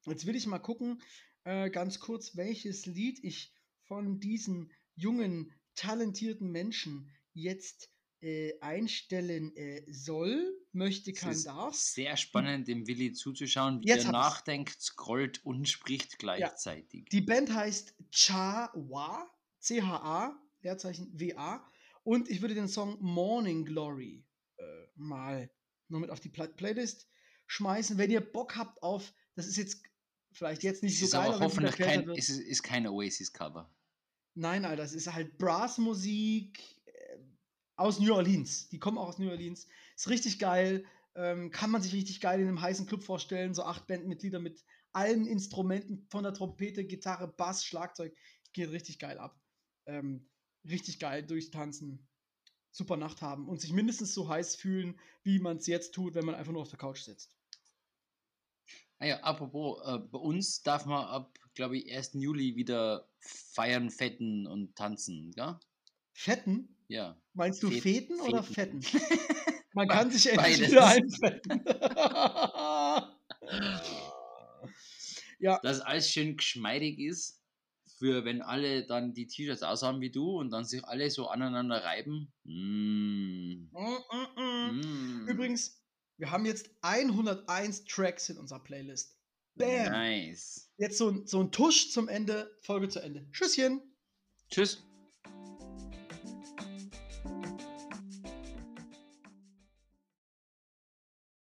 Jetzt will ich mal gucken, äh, ganz kurz, welches Lied ich von diesen jungen, talentierten Menschen jetzt äh, einstellen äh, soll, möchte, Es kann, ist darf. sehr spannend, dem Willi zuzuschauen, wie Jetzt er ich's. nachdenkt, scrollt und spricht gleichzeitig. Die Band heißt Cha-Wa, C-H-A, Leerzeichen W-A. Und ich würde den Song Morning Glory äh, mal noch mit auf die Pla Playlist schmeißen. Wenn ihr Bock habt auf, das ist jetzt vielleicht jetzt nicht es so geil, aber hoffentlich kein, ist, ist kein Oasis-Cover. Nein, Alter, es ist halt Brassmusik äh, aus New Orleans. Die kommen auch aus New Orleans. Ist richtig geil. Ähm, kann man sich richtig geil in einem heißen Club vorstellen. So acht Bandmitglieder mit allen Instrumenten von der Trompete, Gitarre, Bass, Schlagzeug. Geht richtig geil ab. Ähm, richtig geil durchtanzen. Super Nacht haben und sich mindestens so heiß fühlen, wie man es jetzt tut, wenn man einfach nur auf der Couch sitzt. Ah ja, apropos, äh, bei uns darf man ab, glaube ich, 1. Juli wieder feiern, fetten und tanzen, gell? Fetten? Ja. Meinst du Fet- Feten, oder Feten. Fetten? [laughs] Man kann sich endlich beides. wieder einfetten. [laughs] [laughs] ja, Dass alles schön geschmeidig ist, für wenn alle dann die T-Shirts aushaben wie du und dann sich alle so aneinander reiben. Mm. Mm, mm, mm. Mm. Übrigens, wir haben jetzt 101 Tracks in unserer Playlist. Bam! Nice. Jetzt so, ein- so ein Tusch zum Ende, Folge zu Ende. Tschüsschen! Tschüss.